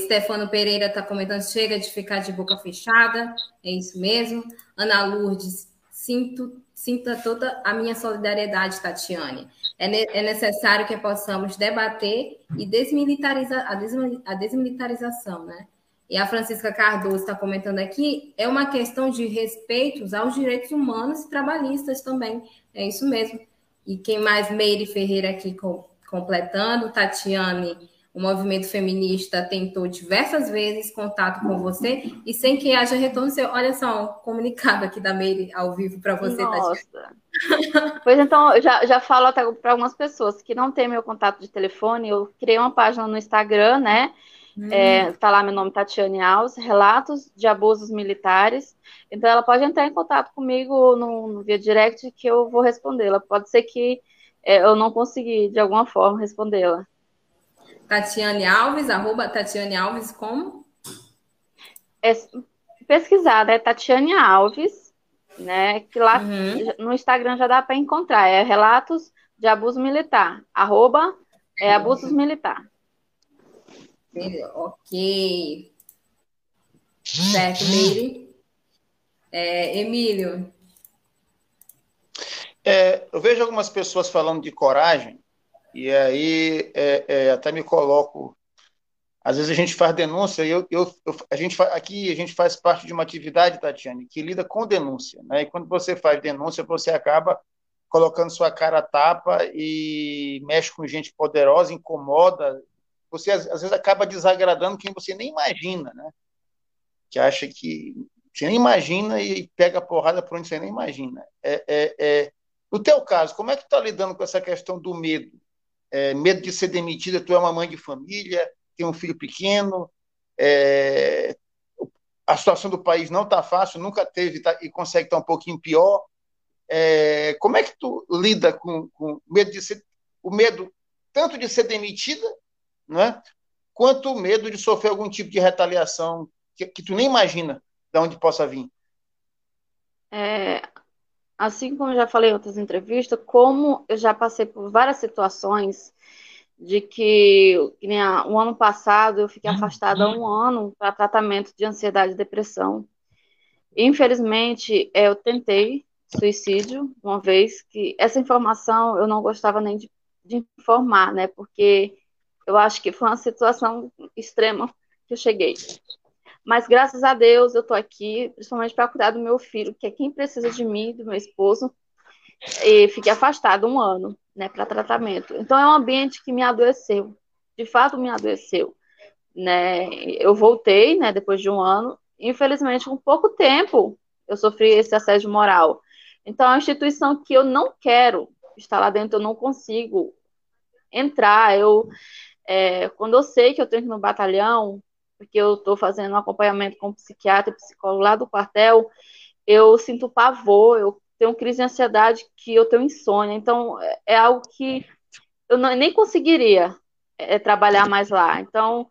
Stefano Pereira está comentando, chega de ficar de boca fechada. É isso mesmo. Ana Lourdes, sinto, sinta toda a minha solidariedade, Tatiane. É, ne é necessário que possamos debater e desmilitarizar a, desmil a desmilitarização, né? e a Francisca Cardoso está comentando aqui, é uma questão de respeitos aos direitos humanos e trabalhistas também. É isso mesmo. E quem mais? Meire Ferreira aqui com, completando. Tatiane, o movimento feminista tentou diversas vezes contato com você e sem que haja retorno seu. Olha só, um comunicado aqui da Meire ao vivo para você, Nossa. Tatiane. pois então, eu já, já falo até para algumas pessoas que não têm meu contato de telefone, eu criei uma página no Instagram, né? Hum. É, tá lá meu nome, Tatiane Alves, relatos de abusos militares. Então ela pode entrar em contato comigo no, no via direct que eu vou respondê-la. Pode ser que é, eu não consegui, de alguma forma, respondê-la. Tatiane Alves, arroba Tatiane Alves, como? É, pesquisada é Tatiane Alves, né? Que lá uhum. no Instagram já dá para encontrar. É relatos de abuso militar. Arroba é abusos militar. Ok. Certo, Meire. É, Emílio. É, eu vejo algumas pessoas falando de coragem, e aí é, é, até me coloco. Às vezes a gente faz denúncia, eu, eu, a gente aqui a gente faz parte de uma atividade, Tatiane, que lida com denúncia. Né? E quando você faz denúncia, você acaba colocando sua cara a tapa e mexe com gente poderosa, incomoda. Você às, vezes acaba desagradando quem você nem imagina, né? Que acha que você nem imagina e pega a porrada por onde você nem imagina. É, é, é... No teu caso, como é que está lidando com essa questão do medo? É, medo de ser demitida, tu é uma mãe de família, tem um filho pequeno, é... a situação do país não está fácil, nunca teve tá, e consegue estar tá um pouquinho pior. É, como é que tu lida com, com medo de ser, o medo tanto de ser demitida, né, quanto o medo de sofrer algum tipo de retaliação que, que tu nem imagina de onde possa vir? É, assim como eu já falei em outras entrevistas, como eu já passei por várias situações de que, que nem o um ano passado eu fiquei afastada há um ano para tratamento de ansiedade e depressão. Infelizmente, é, eu tentei suicídio, uma vez que essa informação eu não gostava nem de, de informar, né? Porque eu acho que foi uma situação extrema que eu cheguei. Mas graças a Deus eu tô aqui, principalmente para cuidar do meu filho, que é quem precisa de mim, do meu esposo, e fiquei afastado um ano, né, para tratamento. Então é um ambiente que me adoeceu, de fato me adoeceu, né? Eu voltei, né, depois de um ano, infelizmente com pouco tempo eu sofri esse assédio moral. Então, é uma instituição que eu não quero estar lá dentro, eu não consigo entrar. Eu, é, quando eu sei que eu tenho que ir no batalhão, porque eu estou fazendo um acompanhamento com psiquiatra e psicólogo lá do quartel, eu sinto pavor, eu tenho crise de ansiedade, que eu tenho insônia. Então, é, é algo que eu não, nem conseguiria é, trabalhar mais lá. Então,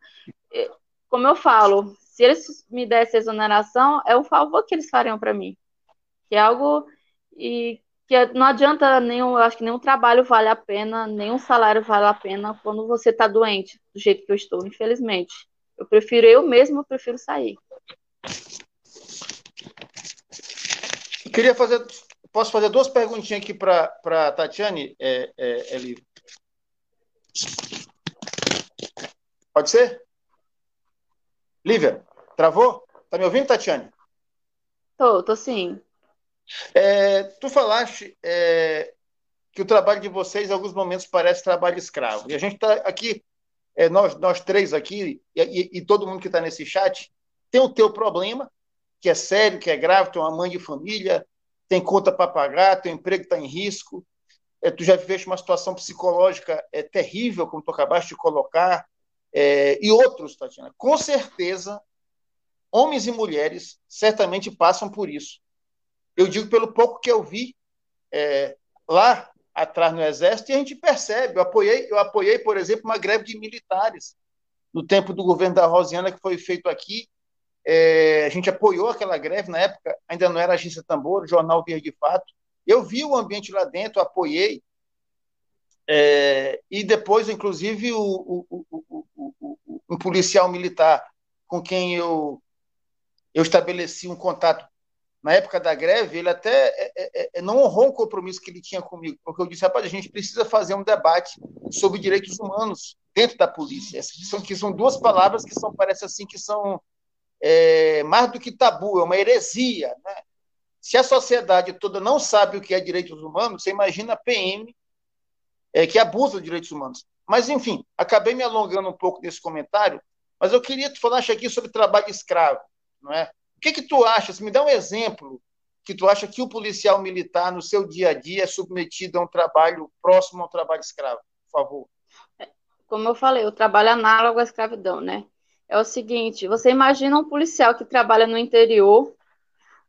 é, como eu falo, se eles me dessem exoneração, é um favor que eles fariam para mim. Que é algo e que não adianta nenhum, eu acho que nenhum trabalho vale a pena, nenhum salário vale a pena quando você está doente, do jeito que eu estou, infelizmente. Eu prefiro eu mesmo, eu prefiro sair. Eu queria fazer, posso fazer duas perguntinhas aqui para a Tatiane, é, é, é Pode ser? Lívia, travou? Tá me ouvindo, Tatiane? Tô, tô sim. É, tu falaste é, que o trabalho de vocês, em alguns momentos, parece trabalho escravo. E a gente está aqui, é, nós, nós três aqui, e, e, e todo mundo que está nesse chat, tem o teu problema, que é sério, que é grave, tu é uma mãe de família, tem conta para pagar, teu emprego está em risco, é, tu já viveste uma situação psicológica é, terrível, como tu acabaste de colocar, é, e outros, Tatiana. Com certeza, homens e mulheres certamente passam por isso. Eu digo pelo pouco que eu vi é, lá atrás no Exército, e a gente percebe. Eu apoiei, eu apoiei, por exemplo, uma greve de militares no tempo do governo da Rosiana, que foi feito aqui. É, a gente apoiou aquela greve, na época ainda não era Agência Tambor, o jornal Via de Fato. Eu vi o ambiente lá dentro, apoiei. É, e depois, inclusive, o, o, o, um policial militar com quem eu, eu estabeleci um contato na época da greve, ele até é, é, é, não honrou o compromisso que ele tinha comigo, porque eu disse, rapaz, a gente precisa fazer um debate sobre direitos humanos dentro da polícia. São, que são duas palavras que são, parece assim, que são é, mais do que tabu, é uma heresia. Né? Se a sociedade toda não sabe o que é direitos humanos, você imagina a PM é, que abusa de direitos humanos. Mas, enfim, acabei me alongando um pouco nesse comentário, mas eu queria falar aqui sobre trabalho escravo. Não é? O que, que tu achas? Me dá um exemplo que tu acha que o policial militar, no seu dia a dia, é submetido a um trabalho próximo ao trabalho escravo, por favor. Como eu falei, o trabalho análogo à escravidão, né? É o seguinte, você imagina um policial que trabalha no interior,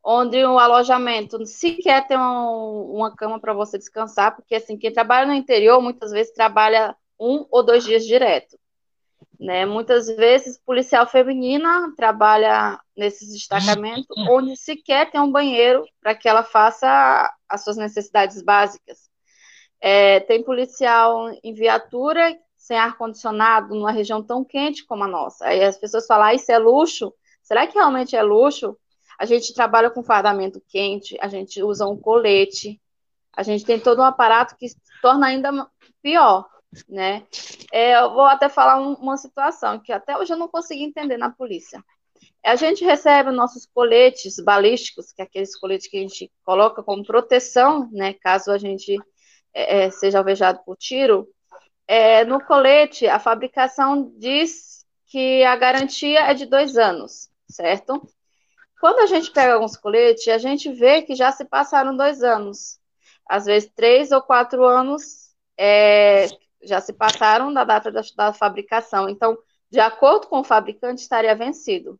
onde o alojamento sequer tem um, uma cama para você descansar, porque assim, quem trabalha no interior muitas vezes trabalha um ou dois dias direto. Né? Muitas vezes, policial feminina trabalha nesses destacamentos onde sequer tem um banheiro para que ela faça as suas necessidades básicas. É, tem policial em viatura sem ar-condicionado numa região tão quente como a nossa. Aí as pessoas falam, ah, isso é luxo? Será que realmente é luxo? A gente trabalha com fardamento quente, a gente usa um colete, a gente tem todo um aparato que torna ainda pior, né? É, eu vou até falar um, uma situação que até hoje eu não consegui entender na polícia. A gente recebe nossos coletes balísticos, que é aqueles coletes que a gente coloca como proteção, né, caso a gente é, é seja alvejado por tiro, é, no colete, a fabricação diz que a garantia é de dois anos, certo? Quando a gente pega alguns coletes, a gente vê que já se passaram dois anos. Às vezes, três ou quatro anos é, já se passaram da data da, da fabricação. Então, de acordo com o fabricante, estaria vencido.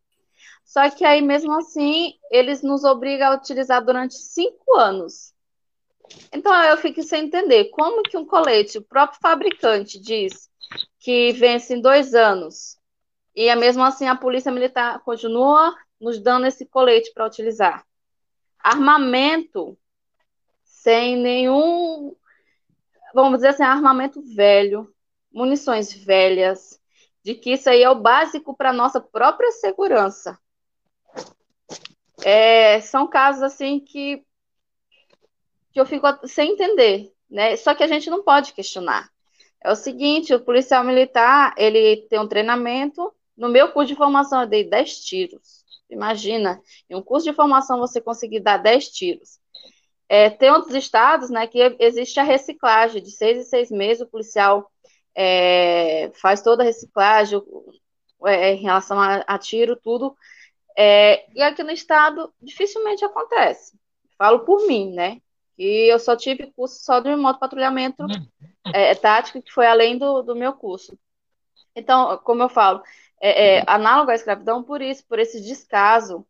Só que aí, mesmo assim, eles nos obrigam a utilizar durante cinco anos. Então eu fico sem entender como que um colete, o próprio fabricante diz que vence em dois anos, e mesmo assim a polícia militar continua nos dando esse colete para utilizar. Armamento sem nenhum, vamos dizer assim, armamento velho, munições velhas, de que isso aí é o básico para nossa própria segurança. É, são casos assim que que eu fico sem entender, né? Só que a gente não pode questionar. É o seguinte, o policial militar, ele tem um treinamento, no meu curso de formação eu dei 10 tiros. Imagina, em um curso de formação você conseguir dar 10 tiros. É, tem outros estados, né, que existe a reciclagem, de seis em seis meses o policial é, faz toda a reciclagem é, em relação a, a tiro, tudo. É, e aqui no estado dificilmente acontece. Falo por mim, né? E eu só tive curso só de moto patrulhamento uhum. é, tático, que foi além do, do meu curso. Então, como eu falo, é, é, análogo à escravidão por isso, por esse descaso,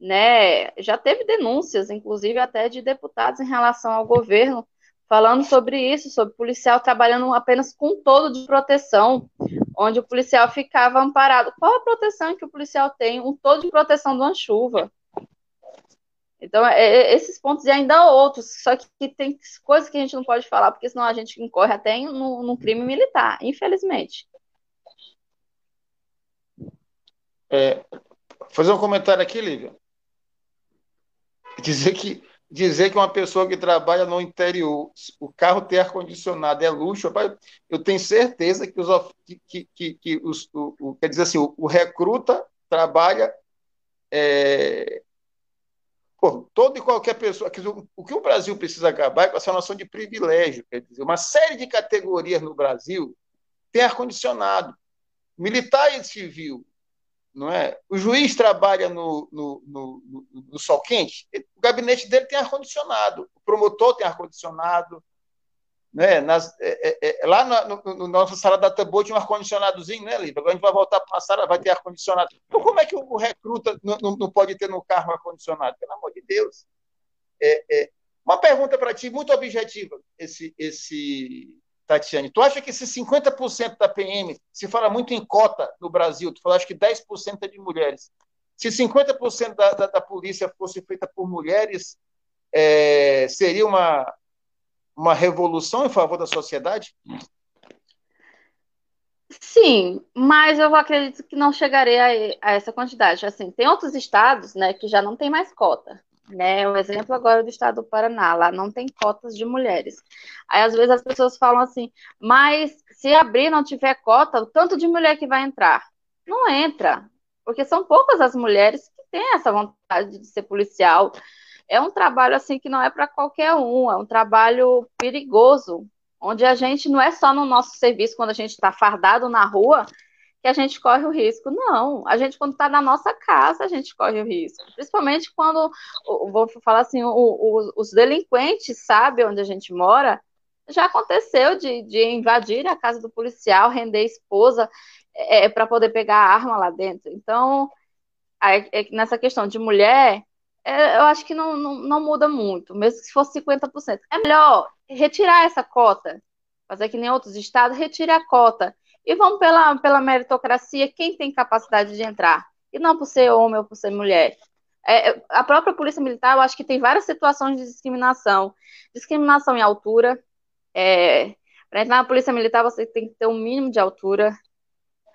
né? Já teve denúncias, inclusive até de deputados em relação ao governo, falando sobre isso, sobre policial trabalhando apenas com todo de proteção, onde o policial ficava amparado. Qual a proteção que o policial tem? Um todo de proteção de uma chuva. Então, é, é, esses pontos e ainda outros, só que, tem coisas que a gente não pode falar, porque senão a gente incorre até em, no, num crime militar, infelizmente. É, fazer um comentário aqui, Lívia. Dizer que, dizer que uma pessoa que trabalha no interior, o carro ter ar-condicionado é luxo, rapaz, eu tenho certeza que os, que, que, que os, o, o, quer dizer assim, o, o recruta trabalha é, Pô, toda e qualquer pessoa. O que o Brasil precisa acabar é com essa noção de privilégio. Quer dizer, uma série de categorias no Brasil tem ar-condicionado. Militar e civil, não é? O juiz trabalha no, no, no, no sol quente, o gabinete dele tem ar-condicionado, o promotor tem ar-condicionado, né? Nas, é, é, é lá na no, no, nossa sala da tambor tinha um ar-condicionadozinho, né, Lívia? Agora a gente vai voltar para uma sala, vai ter ar-condicionado. Então, como é que o recruta não, não, não pode ter no carro ar-condicionado? Pelo amor de Deus. É, é. Uma pergunta para ti, muito objetiva, esse, esse Tatiane. Tu acha que se 50% da PM, se fala muito em cota no Brasil, tu falaste que 10% é de mulheres. Se 50% da, da, da polícia fosse feita por mulheres, é, seria uma, uma revolução em favor da sociedade? Sim, mas eu acredito que não chegarei a, a, essa quantidade. Assim, tem outros estados, né, que já não tem mais cota, né? O exemplo agora do estado do Paraná, lá não tem cotas de mulheres. Aí às vezes as pessoas falam assim, mas se abrir não tiver cota, o tanto de mulher que vai entrar, não entra, porque são poucas as mulheres que têm essa vontade de ser policial, é um trabalho assim que não é para qualquer um, é um trabalho perigoso, onde a gente não é só no nosso serviço quando a gente está fardado na rua que a gente corre o risco. Não, a gente quando está na nossa casa a gente corre o risco, principalmente quando vou falar assim, o, o, os delinquentes sabem onde a gente mora. Já aconteceu de, de invadir a casa do policial, render a esposa é, é para poder pegar a arma lá dentro. Então, é, nessa questão de mulher, é, eu acho que não, não, não, muda muito, mesmo se fosse 50%. É melhor retirar essa cota, fazer que nem outros estados, retire a cota e vamos pela, pela meritocracia, quem tem capacidade de entrar, e não por ser homem ou por ser mulher. É, a própria Polícia Militar, eu acho que tem várias situações de discriminação. Discriminação em altura. É, Para entrar na Polícia Militar, você tem que ter um mínimo de altura.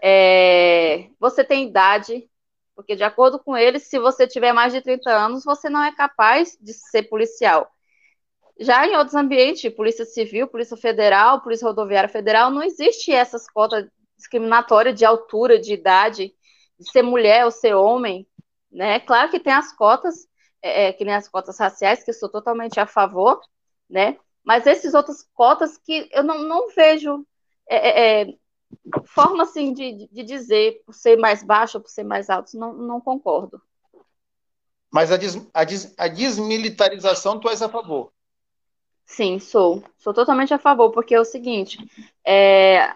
É, você tem idade, porque de acordo com eles, se você tiver mais de 30 anos, você não é capaz de ser policial. Já em outros ambientes, Polícia Civil, Polícia Federal, Polícia Rodoviária Federal, não existe essas cotas discriminatórias de altura, de idade, de ser mulher ou ser homem. Né? Claro que tem as cotas, é, é, que nem as cotas raciais, que eu sou totalmente a favor, né? Mas esses outras cotas que eu não, não vejo é, é, é forma assim de, de dizer por ser mais baixo ou por ser mais alto, não, não concordo. Mas a, des, a, des, a desmilitarização tu és a favor? Sim, sou. Sou totalmente a favor, porque é o seguinte, é,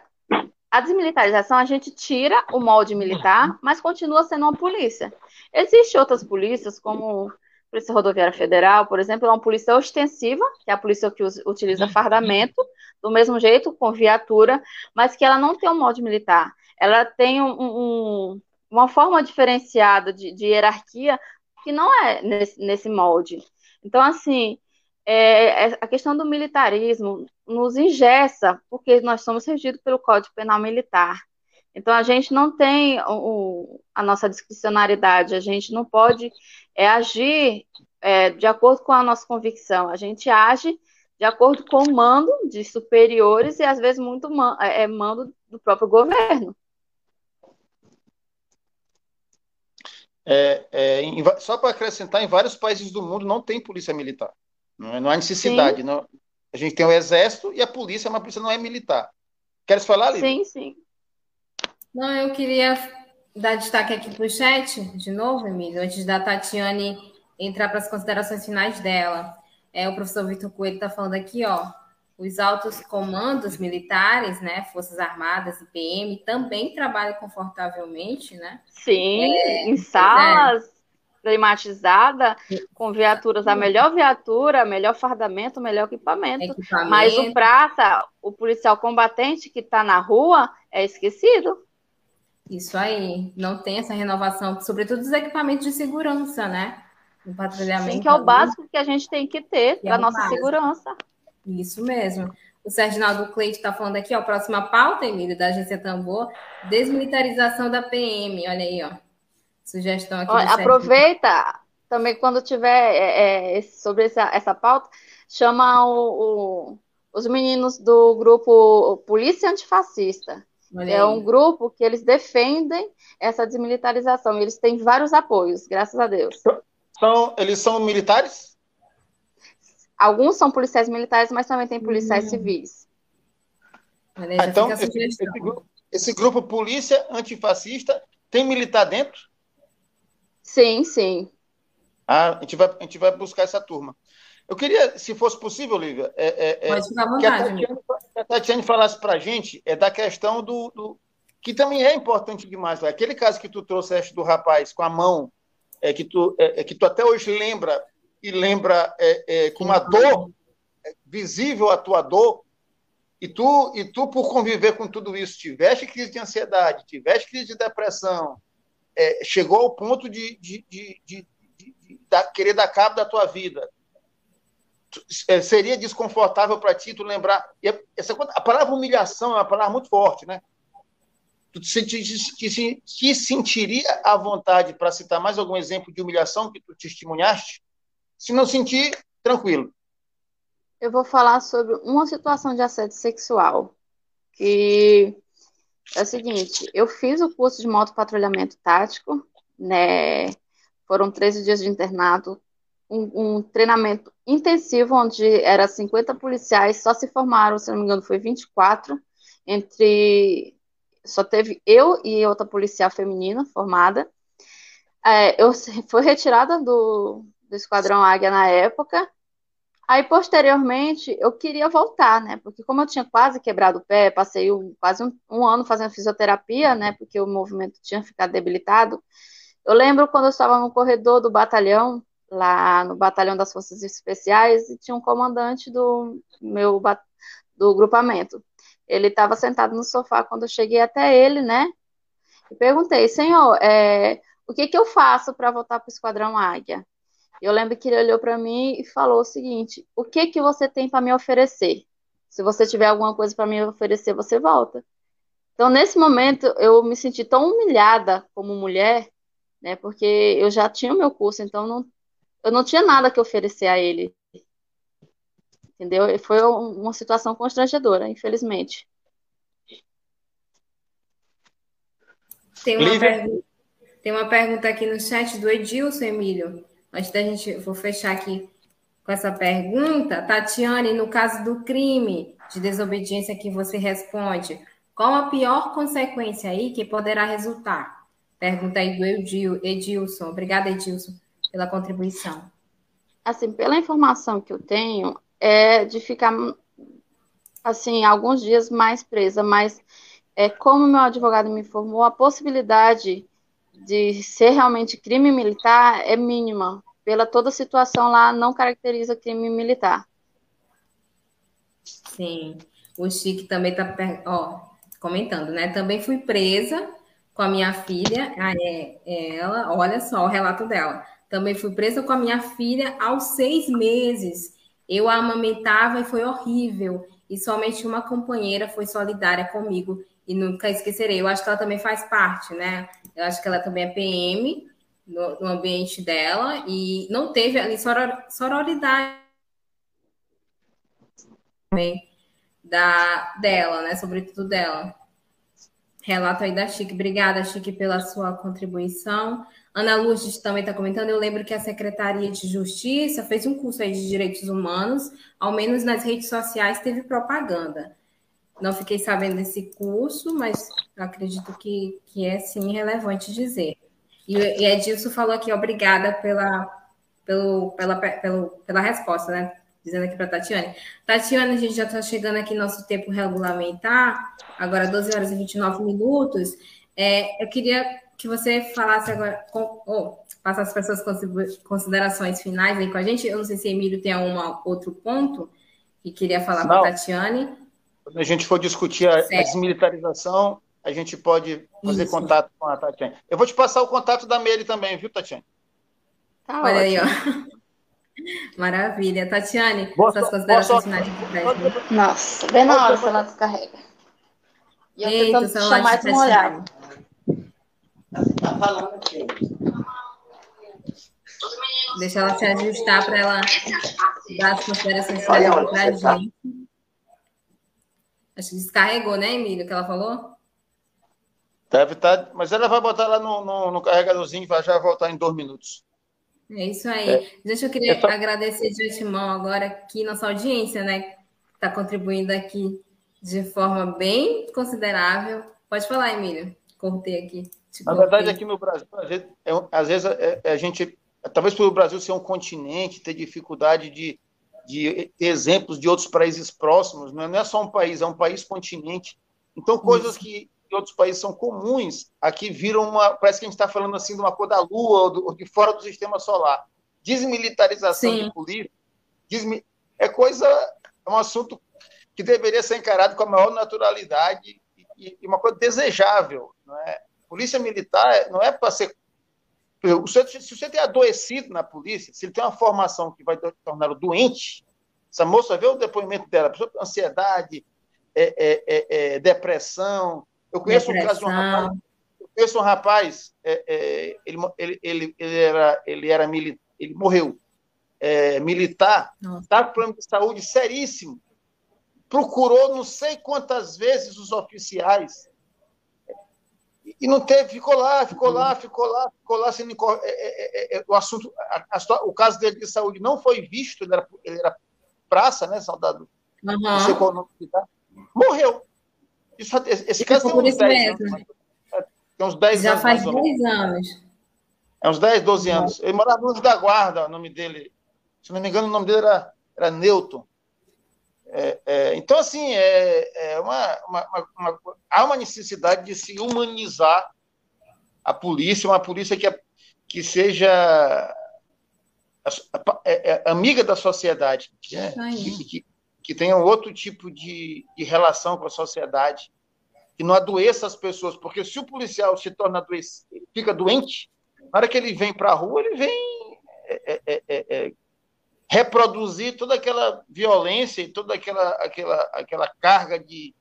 a desmilitarização a gente tira o molde militar, mas continua sendo uma polícia. Existem outras polícias, como a Polícia Rodoviária Federal, por exemplo, é uma polícia ostensiva, que é a polícia que utiliza fardamento, do mesmo jeito, com viatura, mas que ela não tem um molde militar. Ela tem um, um, uma forma diferenciada de, de, hierarquia que não é nesse, nesse molde. Então, assim, é, é, a questão do militarismo nos ingessa, porque nós somos regidos pelo Código Penal Militar. Então, a gente não tem o, a nossa discricionariedade, a gente não pode é, agir é, de acordo com a nossa convicção, a gente age de acordo com o mando de superiores e, às vezes, muito man, é, é mando do próprio governo. É, é, em, só para acrescentar, em vários países do mundo não tem polícia militar. Não, é, não há necessidade. Não, a gente tem o exército e a polícia, mas a polícia não é militar. Queres falar, Lívia? Sim, sim. Não, eu queria dar destaque aqui para o chat, de novo, Emílio, antes da Tatiane entrar para as considerações finais dela. É, o professor Vitor Coelho está falando aqui, ó, os altos comandos militares, né, Forças Armadas e PM, também trabalham confortavelmente, né? Sim, é, em salas é climatizada, com viaturas, a melhor viatura, melhor fardamento, melhor equipamento. equipamento. Mas o prata, o policial combatente que está na rua, é esquecido. Isso aí, não tem essa renovação, sobretudo dos equipamentos de segurança, né? O patrulhamento. Sim, que é o básico que a gente tem que ter para é nossa básico. segurança. Isso mesmo. O Serginaldo Cleide está falando aqui, ó, próxima pauta, Emílio, da agência Tambor, desmilitarização da PM, olha aí, ó. Sugestão aqui. Olha, aproveita também quando tiver é, é, sobre essa, essa pauta, chama o, o, os meninos do grupo Polícia Antifascista. É aí. um grupo que eles defendem essa desmilitarização. Eles têm vários apoios, graças a Deus. São, eles são militares? Alguns são policiais militares, mas também tem policiais hum. civis. Ah, então, esse, esse, grupo, esse grupo Polícia Antifascista tem militar dentro? Sim, sim. Ah, a gente vai, a gente vai buscar essa turma. Eu queria, se fosse possível, Lívia, é, é, é Pode ficar à vontade, que a Tatiane, a Tatiane falasse para a gente é da questão do, do, que também é importante demais. Né? Aquele caso que tu trouxeste do rapaz com a mão, é que tu, é, é que tu até hoje lembra e lembra é, é, com uma dor é, visível a tua dor, e tu, e tu, por conviver com tudo isso, tiveste crise de ansiedade, tiveste crise de depressão, é, chegou ao ponto de, de, de, de, da, querer dar cabo da tua vida. É, seria desconfortável para ti tu lembrar. Essa, a palavra humilhação é uma palavra muito forte, né? Tu te, te, te, te sentiria à vontade para citar mais algum exemplo de humilhação que tu testemunhaste? Se não sentir, tranquilo. Eu vou falar sobre uma situação de assédio sexual que é o seguinte, eu fiz o curso de motopatrulhamento tático, né? Foram 13 dias de internato, um, um, treinamento intensivo, onde era 50 policiais, só se formaram, se não me engano, foi 24, entre. Só teve eu e outra policial feminina formada. É, eu fui retirada do, do Esquadrão Águia na época, Aí, posteriormente, eu queria voltar, né? Porque como eu tinha quase quebrado o pé, passei um, quase um, um, ano fazendo fisioterapia, né? Porque o movimento tinha ficado debilitado. Eu lembro quando eu estava no corredor do batalhão, lá no batalhão das Forças Especiais, e tinha um comandante do meu do grupamento. ele estava sentado no sofá quando eu cheguei até ele, né? E perguntei, senhor, é, o que, que eu faço para voltar para o Esquadrão Águia? Eu lembro que ele olhou para mim e falou o seguinte: o que, que você tem para me oferecer? Se você tiver alguma coisa para me oferecer, você volta. Então, nesse momento, eu me senti tão humilhada como mulher, né? Porque eu já tinha o meu curso, então não, eu não tinha nada que oferecer a ele. Entendeu? Foi uma situação constrangedora, infelizmente. Tem uma, pergunta, tem uma pergunta aqui no chat do Edilson, Emílio. Antes da gente, vou fechar aqui com essa pergunta. Tatiane, no caso do crime de desobediência que você responde, qual a pior consequência aí que poderá resultar? Pergunta aí do Edilson. Obrigada, Edilson, pela contribuição. Assim, pela informação que eu tenho, é de ficar, assim, alguns dias mais presa, mas é, como meu advogado me informou, a possibilidade de ser realmente crime militar é mínima. Pela toda situação lá, não caracteriza crime militar. Sim. O Chique também está comentando, né? Também fui presa com a minha filha, ah, é, é, ela, olha só o relato dela. Também fui presa com a minha filha aos seis meses. Eu a amamentava e foi horrível. E somente uma companheira foi solidária comigo e nunca esquecerei. Eu acho que ela também faz parte, né? Eu acho que ela também é PM no, no ambiente dela e não teve ali soror, sororidade da dela, né? Sobretudo dela. Relato aí da Chique. Obrigada, Chique, pela sua contribuição. Ana Lourdes também está comentando. Eu lembro que a Secretaria de Justiça fez um curso aí de Direitos Humanos, ao menos nas redes sociais teve propaganda. Não fiquei sabendo desse curso, mas acredito que, que é sim relevante dizer. E, e Edilson falou aqui, obrigada pela, pelo, pela, pelo, pela resposta, né? Dizendo aqui para a Tatiane. Tatiane, a gente já está chegando aqui no nosso tempo regulamentar, agora 12 horas e 29 minutos. É, eu queria que você falasse agora, com, oh, passasse para suas considerações finais aí com a gente. Eu não sei se Emílio tem algum outro ponto que queria falar com a Tatiane. Quando a gente for discutir a, a desmilitarização, a gente pode fazer Isso. contato com a Tatiane. Eu vou te passar o contato da Meire também, viu, Tatiane? Tá Olha ótimo. aí, ó. <laughs> Maravilha. Tatiane, boa, suas considerações finais de Nossa, bem na hora que ela descarrega. E eu Eita, tentando chamar de molhado. Tá falando aqui. Deixa ela se ajustar para ela dar as considerações finais para a gente. Acho que descarregou, né, Emílio, que ela falou? Deve estar, tá, mas ela vai botar lá no, no, no carregadorzinho e vai já voltar em dois minutos. É isso aí. É. Gente, eu queria é só... agradecer de antemão agora aqui nossa audiência, né? Que está contribuindo aqui de forma bem considerável. Pode falar, Emílio. Cortei aqui. Na verdade, aqui no Brasil, às vezes, é, é, é, a gente, talvez pelo Brasil ser um continente, ter dificuldade de de exemplos de outros países próximos, não é, não é só um país, é um país continente. Então, coisas que em outros países são comuns, aqui viram uma. Parece que a gente está falando assim de uma cor da Lua ou, do, ou de fora do sistema solar. Desmilitarização Sim. de polícia desmi, é coisa. É um assunto que deveria ser encarado com a maior naturalidade e, e uma coisa desejável. Não é? Polícia militar não é para ser se você tem adoecido na polícia, se ele tem uma formação que vai torná-lo doente, essa moça vê o depoimento dela, ansiedade, é, é, é, é, depressão. Eu conheço depressão. um caso de um rapaz. Eu conheço um rapaz, é, é, ele, ele, ele, ele, era, ele era militar, ele morreu militar, estava com problema de saúde seríssimo. Procurou não sei quantas vezes os oficiais e não teve, ficou lá, ficou lá, ficou lá, ficou lá sendo é é, é, é, o assunto, a, a, o caso dele de saúde não foi visto, ele era, ele era praça, né, soldado, uhum. não sei qual o nome tá? morreu. Isso, esse caso tem uns 10 anos. Tem uns 10 Já anos. Já faz 10 anos. É uns 10, 12 anos. Ele morava no da Guarda, o nome dele. Se não me engano, o nome dele era, era Newton. É, é, então, assim, é, é uma, uma, uma, há uma necessidade de se humanizar a polícia, uma polícia que, é, que seja a, é, amiga da sociedade, que, que, que tenha outro tipo de, de relação com a sociedade, que não adoeça as pessoas, porque se o policial se torna doente, fica doente, na hora que ele vem para a rua, ele vem é, é, é, é, reproduzir toda aquela violência e toda aquela, aquela, aquela carga de,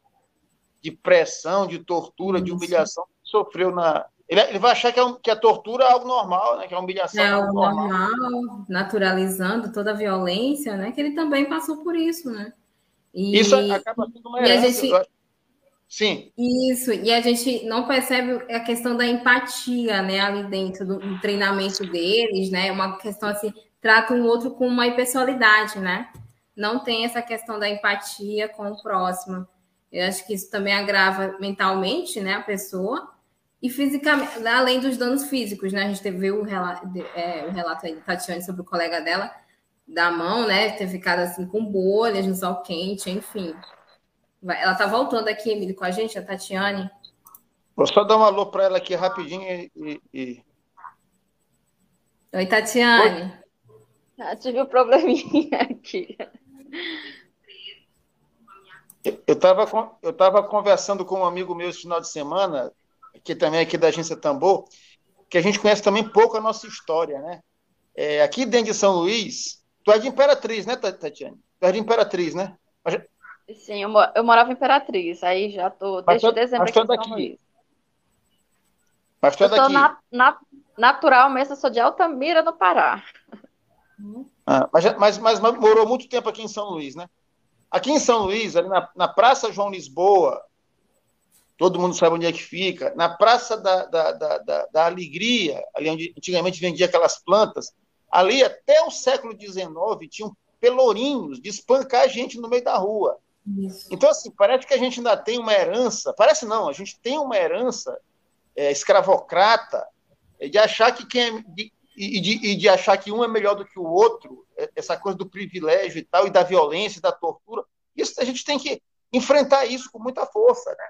de pressão, de tortura, de humilhação que sofreu na. Ele, ele vai achar que, é um, que a tortura é algo normal, né? que a humilhação é algo normal. normal, naturalizando toda a violência, né? que ele também passou por isso. Né? E, isso acaba sendo uma herança, gente, Sim. Isso, e a gente não percebe a questão da empatia, né, ali dentro do, do treinamento deles, né, uma questão assim, trata um outro com uma impessoalidade, né, não tem essa questão da empatia com o próximo. Eu acho que isso também agrava mentalmente, né, a pessoa, e fisicamente, além dos danos físicos, né, a gente teve o relato, é, o relato aí de Tatiane sobre o colega dela, da mão, né, ter ficado assim com bolhas no sol quente, enfim, ela está voltando aqui, Emílio, com a gente, a Tatiane. Vou só dar um alô para ela aqui rapidinho e, e... Oi, Tatiane. Oi. Ah, tive um probleminha <laughs> aqui. Eu estava eu tava conversando com um amigo meu esse final de semana, que também é aqui da agência Tambor, que a gente conhece também pouco a nossa história, né? É, aqui dentro de São Luís, tu é de Imperatriz, né, Tatiane? Tu é de Imperatriz, né? Sim, eu, eu morava em Imperatriz, aí já tô desde mas, dezembro mas aqui em São Luís. Mas tu é eu daqui. Na, na, natural mesmo, sou de Altamira, no Pará. Ah, mas, mas, mas, morou muito tempo aqui em São Luís, né? Aqui em São Luís, ali na, na Praça João Lisboa, todo mundo sabe onde é que fica, na Praça da, da, da, da, da Alegria, ali onde antigamente vendia aquelas plantas, ali até o século XIX tinham pelourinhos de espancar a gente no meio da rua. Isso. Então, assim, parece que a gente ainda tem uma herança, parece não, a gente tem uma herança é, escravocrata é, de achar que quem é, de, e, de, e de achar que um é melhor do que o outro, é, essa coisa do privilégio e tal, e da violência, da tortura, isso a gente tem que enfrentar isso com muita força, né?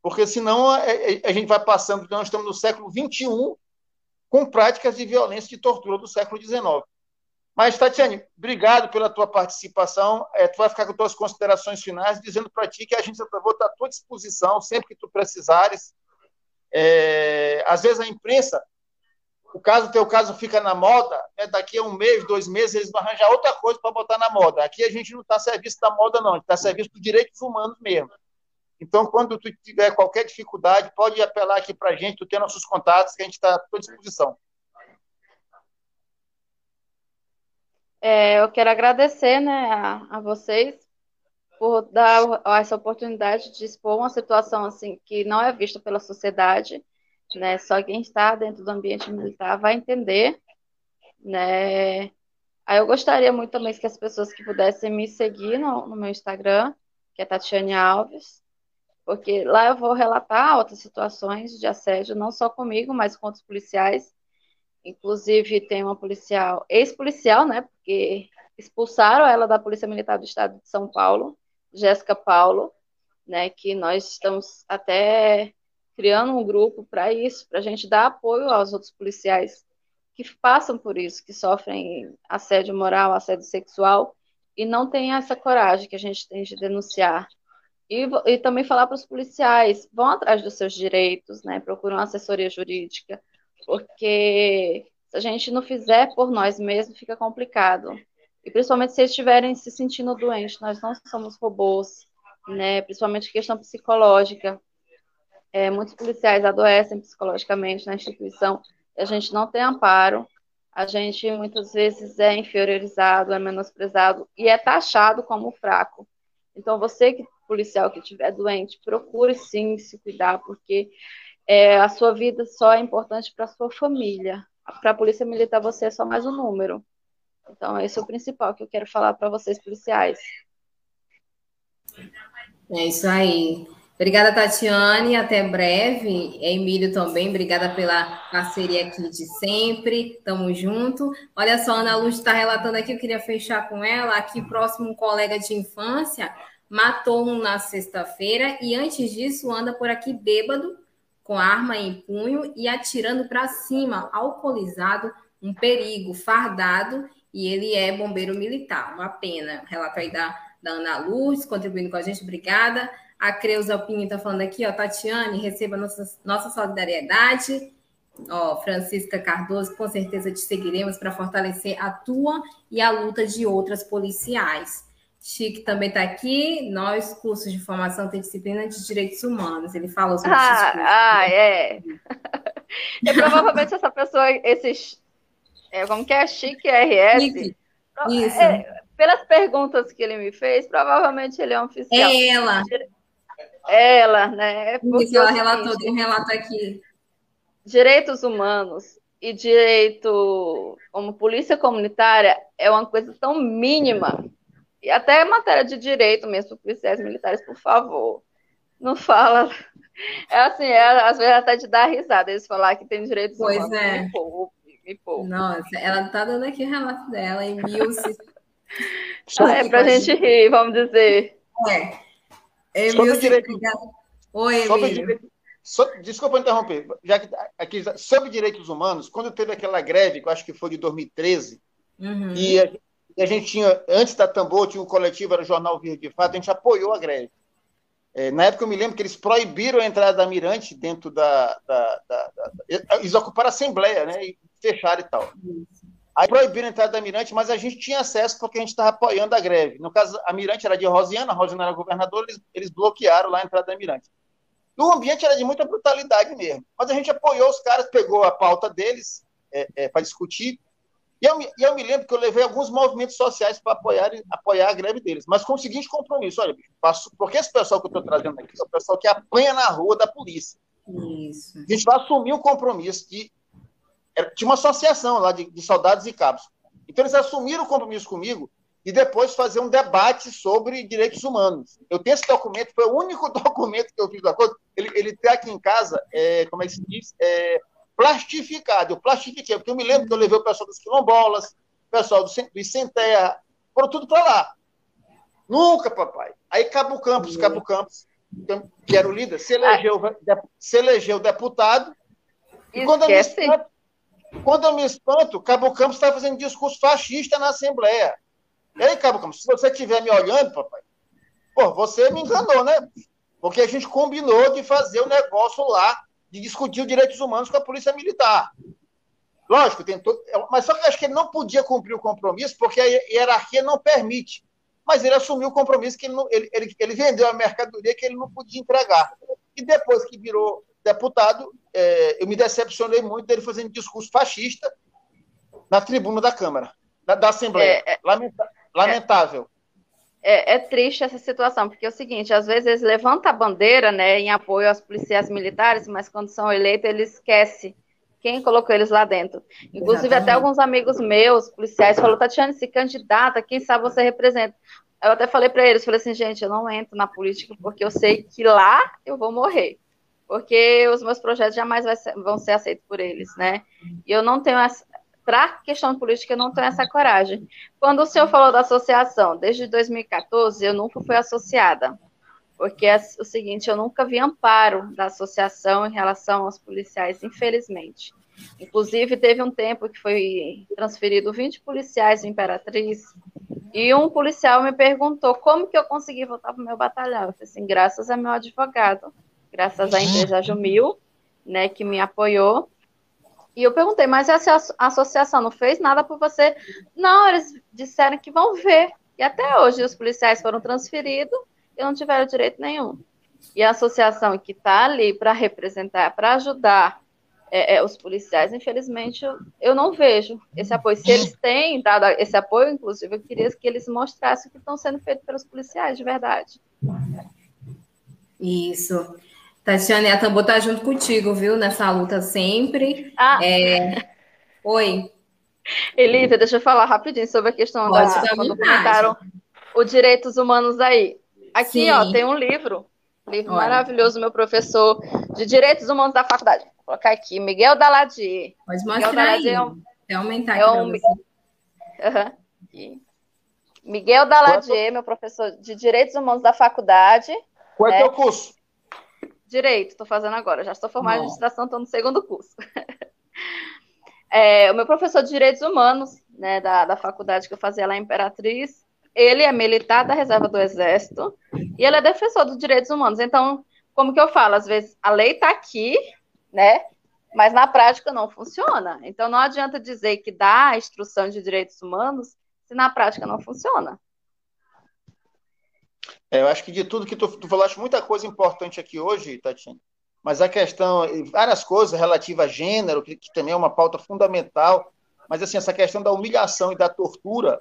Porque senão a, a gente vai passando, nós estamos no século XXI com práticas de violência e tortura do século XIX. Mas, Tatiane, obrigado pela tua participação. É, tu vai ficar com tuas considerações finais, dizendo para ti que a gente está à tua disposição sempre que tu precisares. É, às vezes a imprensa, o caso teu caso fica na moda, né, daqui a um mês, dois meses, eles vão arranjar outra coisa para botar na moda. Aqui a gente não está a serviço da moda, não, a gente está a serviço dos direitos humanos mesmo. Então, quando tu tiver qualquer dificuldade, pode apelar aqui para a gente, tu tem nossos contatos, que a gente está à tua disposição. É, eu quero agradecer né, a, a, vocês por dar essa oportunidade de expor uma situação assim que não é vista pela sociedade, né? Só quem está dentro do ambiente militar vai entender, né? Aí eu gostaria muito também que as pessoas que pudessem me seguir no, no meu Instagram, que é Tatiane Alves, porque lá eu vou relatar outras situações de assédio, não só comigo, mas com outros policiais Inclusive, tem uma policial, ex-policial, né? Porque expulsaram ela da Polícia Militar do Estado de São Paulo, Jéssica Paulo, né? Que nós estamos até criando um grupo para isso, para a gente dar apoio aos outros policiais que passam por isso, que sofrem assédio moral, assédio sexual, e não têm essa coragem que a gente tem de denunciar. E, e também falar para os policiais, vão atrás dos seus direitos, né? Procuram assessoria jurídica, porque se a gente não fizer por nós mesmos, fica complicado. E principalmente se eles estiverem se sentindo doentes, nós não somos robôs, né? Principalmente questão psicológica. É, muitos policiais adoecem psicologicamente na instituição a gente não tem amparo. A gente muitas vezes é inferiorizado, é menosprezado e é taxado como fraco. Então, você que policial que estiver doente, procure sim se cuidar, porque é, a sua vida só é importante para a sua família. Para a polícia militar, você é só mais um número. Então, esse é o principal que eu quero falar para vocês, policiais. É isso aí. Obrigada, Tatiane. Até breve. Emílio também, obrigada pela parceria aqui de sempre. Tamo junto. Olha só, Ana Luz está relatando aqui, eu queria fechar com ela. Aqui próximo, um colega de infância matou um na sexta-feira e antes disso anda por aqui bêbado com arma em punho e atirando para cima, alcoolizado, um perigo, fardado, e ele é bombeiro militar. Uma pena. Relato aí da, da Ana Lourdes, contribuindo com a gente, obrigada. A Creuza Pinho está falando aqui, ó, Tatiane, receba nossa, nossa solidariedade. Ó, Francisca Cardoso, com certeza te seguiremos para fortalecer a tua e a luta de outras policiais. Chique também está aqui. Nós, cursos de formação, tem disciplina de direitos humanos. Ele falou sobre ah, ah, é. <laughs> e provavelmente essa pessoa, esses. É, como que é? Chique RS. Chique. Isso. É, pelas perguntas que ele me fez, provavelmente ele é um oficial. É ela. Ela, né? Porque Isso, ela relatou, tem um relato aqui. Direitos humanos e direito como polícia comunitária é uma coisa tão mínima e até matéria de direito mesmo, policiais militares, por favor. Não fala. É assim, é, às vezes até de dar risada eles falar que tem direitos pois humanos. É. Me poupe, me poupe. Nossa, ela tá dando aqui o relato dela em mil. ah, <laughs> é pra gente rir, vamos dizer. É. Emil, direito... Oi, Emílio. Sobre, desculpa interromper, já que aqui sobre direitos humanos, quando teve aquela greve, que eu acho que foi de 2013, uhum. e a, e a gente tinha, antes da Tambor, tinha o coletivo, era o Jornal Verde de Fato, a gente apoiou a greve. É, na época eu me lembro que eles proibiram a entrada da Mirante dentro da. da, da, da eles ocuparam a Assembleia, né? E fecharam e tal. Aí proibiram a entrada da Mirante, mas a gente tinha acesso porque a gente estava apoiando a greve. No caso, a Mirante era de Rosiana, a Rosiana era governadora, eles, eles bloquearam lá a entrada da Mirante. o ambiente era de muita brutalidade mesmo. Mas a gente apoiou os caras, pegou a pauta deles é, é, para discutir, e eu, eu, me lembro que eu levei alguns movimentos sociais para apoiar, apoiar a greve deles, mas com o seguinte compromisso: olha, bicho, porque esse pessoal que eu estou trazendo aqui é o pessoal que apanha na rua da polícia. Isso. A gente vai assumir um compromisso de. Tinha uma associação lá de, de soldados e cabos. Então, eles assumiram o compromisso comigo e depois fazer um debate sobre direitos humanos. Eu tenho esse documento, foi o único <laughs> documento que eu fiz do acordo. Ele, ele tem aqui em casa, é, como é que se diz? É, plastificado. Eu plastifiquei, porque eu me lembro que eu levei o pessoal dos quilombolas, o pessoal do, do Sem Terra, foram tudo para lá. Nunca, papai. Aí Cabo Campos, Cabo Campos, que era o líder, se elegeu, se elegeu deputado. E quando espanto, quando eu me espanto, Cabo Campos está fazendo discurso fascista na Assembleia. E aí, Cabo Campos, se você estiver me olhando, papai, pô, você me enganou, né? Porque a gente combinou de fazer o negócio lá de discutir os direitos humanos com a polícia militar. Lógico, tentou, mas só que eu acho que ele não podia cumprir o compromisso porque a hierarquia não permite. Mas ele assumiu o compromisso que ele, não, ele, ele, ele vendeu a mercadoria que ele não podia entregar. E depois que virou deputado, é, eu me decepcionei muito dele fazendo discurso fascista na tribuna da Câmara, da, da Assembleia. É, é, Lamenta, lamentável é, é, triste essa situação, porque é o seguinte, às vezes eles levantam a bandeira, né, em apoio aos policiais militares, mas quando são eleitos, eles esquecem quem colocou eles lá dentro. Inclusive, Exatamente. até alguns amigos meus, policiais, falaram, Tatiana, se candidata, quem sabe você representa. Eu até falei para eles, falei assim, gente, eu não entro na política porque eu sei que lá eu vou morrer. Porque os meus projetos jamais ser, vão ser aceitos por eles, né? E eu não tenho essa, para questão política, eu não tenho essa coragem. Quando o senhor falou da associação, desde 2014, eu nunca fui associada. Porque é o seguinte, eu nunca vi amparo da associação em relação aos policiais, infelizmente. Inclusive, teve um tempo que foi transferido 20 policiais em Imperatriz, e um policial me perguntou como que eu consegui voltar para o meu batalhão. Eu falei assim, graças a meu advogado, graças à empresa Jumil, né, que me apoiou, e eu perguntei, mas essa associação não fez nada por você? Não, eles disseram que vão ver. E até hoje os policiais foram transferidos e não tiveram direito nenhum. E a associação que está ali para representar, para ajudar é, é, os policiais, infelizmente, eu, eu, não vejo esse apoio. Se eles têm dado esse apoio, inclusive, eu queria que eles mostrassem o que estão sendo feito pelos policiais, de verdade. Isso. Tatiane, a Tambor tá junto contigo, viu? Nessa luta sempre. Ah. É... Oi. Elívia, deixa eu falar rapidinho sobre a questão Pode da quando comentaram os direitos humanos aí. Aqui, Sim. ó, tem um livro, livro Olha. maravilhoso, meu professor de direitos humanos da faculdade. Vou colocar aqui, Miguel Daladier. Pode mostrar Miguel aí. É um, é aumentar é um, uhum. Miguel Daladier, meu professor de direitos humanos da faculdade. Qual é o né? teu curso? Direito, estou fazendo agora. Já estou formada em administração, estou no segundo curso. <laughs> é, o meu professor de Direitos Humanos, né, da, da faculdade que eu fazia lá em Imperatriz, ele é militar da reserva do Exército e ele é defensor dos direitos humanos. Então, como que eu falo? Às vezes a lei está aqui, né? Mas na prática não funciona. Então não adianta dizer que dá a instrução de direitos humanos se na prática não funciona. É, eu acho que de tudo que tu, tu falaste, muita coisa importante aqui hoje, Tatiana, mas a questão, várias coisas relativas a gênero, que, que também é uma pauta fundamental, mas assim, essa questão da humilhação e da tortura,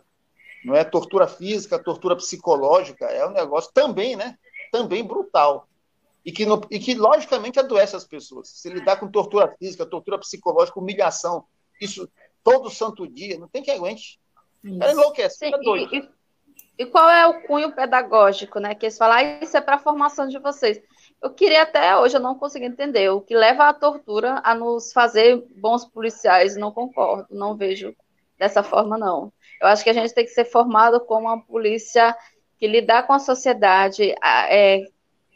não é tortura física, tortura psicológica, é um negócio também, né? Também brutal. E que, no, e que logicamente adoece as pessoas. Se lidar com tortura física, tortura psicológica, humilhação, isso todo santo dia, não tem que aguente. Ela enlouquece, é doido. E, e, qual é o cunho pedagógico, né? Que eles falam, ah, isso é para a formação de vocês. Eu queria até hoje, eu não consigo entender. O que leva à tortura a nos fazer bons policiais, não concordo, não vejo dessa forma, não. Eu acho que a gente tem que ser formado como uma polícia que lidar com a sociedade é,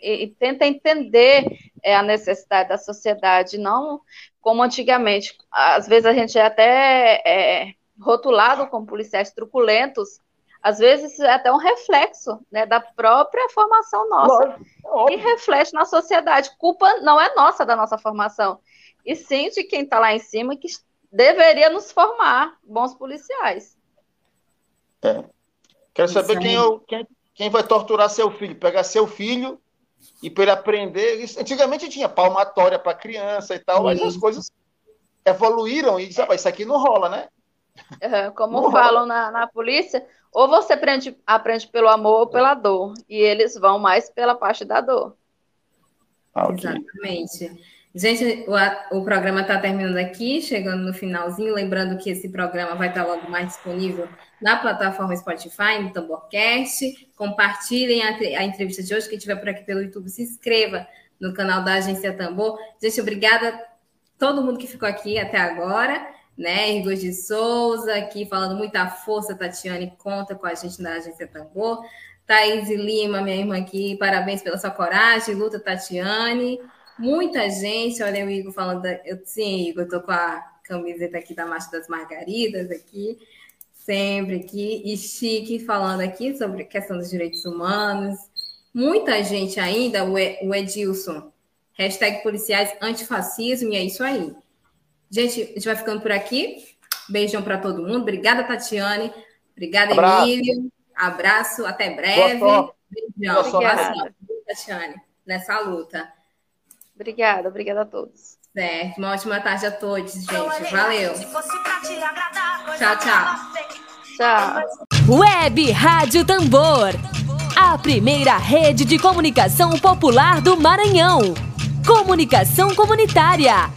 e, e tenta entender é, a necessidade da sociedade, não como antigamente. Às vezes a gente é até é, rotulado como policiais truculentos, às vezes é até um reflexo né, da própria formação nossa. e reflete na sociedade. Culpa não é nossa da nossa formação, e sim de quem está lá em cima que deveria nos formar bons policiais. É. Quero saber quem, eu, quem, quem, vai torturar seu filho, pegar seu filho e para ele aprender. Isso, antigamente tinha palmatória para criança e tal, mas as coisas evoluíram e ah, isso aqui não rola, né? Uhum, como não falam na, na polícia, ou você aprende, aprende pelo amor ou pela dor, e eles vão mais pela parte da dor. Ah, okay. Exatamente. Gente, o, o programa está terminando aqui, chegando no finalzinho. Lembrando que esse programa vai estar logo mais disponível na plataforma Spotify, no Tamborcast. Compartilhem a, a entrevista de hoje. Quem estiver por aqui pelo YouTube, se inscreva no canal da Agência Tambor. Gente, obrigada a todo mundo que ficou aqui até agora. Né, Igor de Souza aqui falando muita força, Tatiane, conta com a gente na Agência Tambor. Thaís Lima, minha irmã aqui, parabéns pela sua coragem, luta, Tatiane. Muita gente, olha o Igor falando, eu, sim, Igor, tô com a camiseta aqui da Marcha das Margaridas aqui, sempre aqui, e Chique falando aqui sobre questão dos direitos humanos. Muita gente ainda, o, Edilson, hashtag policiais antifascismo, e é isso aí. Gente, a gente vai ficando por aqui. Beijão para todo mundo. Obrigada, Tatiane. Obrigada, Abraço. Emílio. Abraço, até breve. Beijão. Obrigada, Tatiane, nessa luta. Obrigada, obrigada a todos. Certo, uma ótima tarde a todos, gente. Valeu. Tchau, tchau. Tchau. Web Rádio Tambor. A primeira rede de comunicação popular do Maranhão. Comunicação comunitária.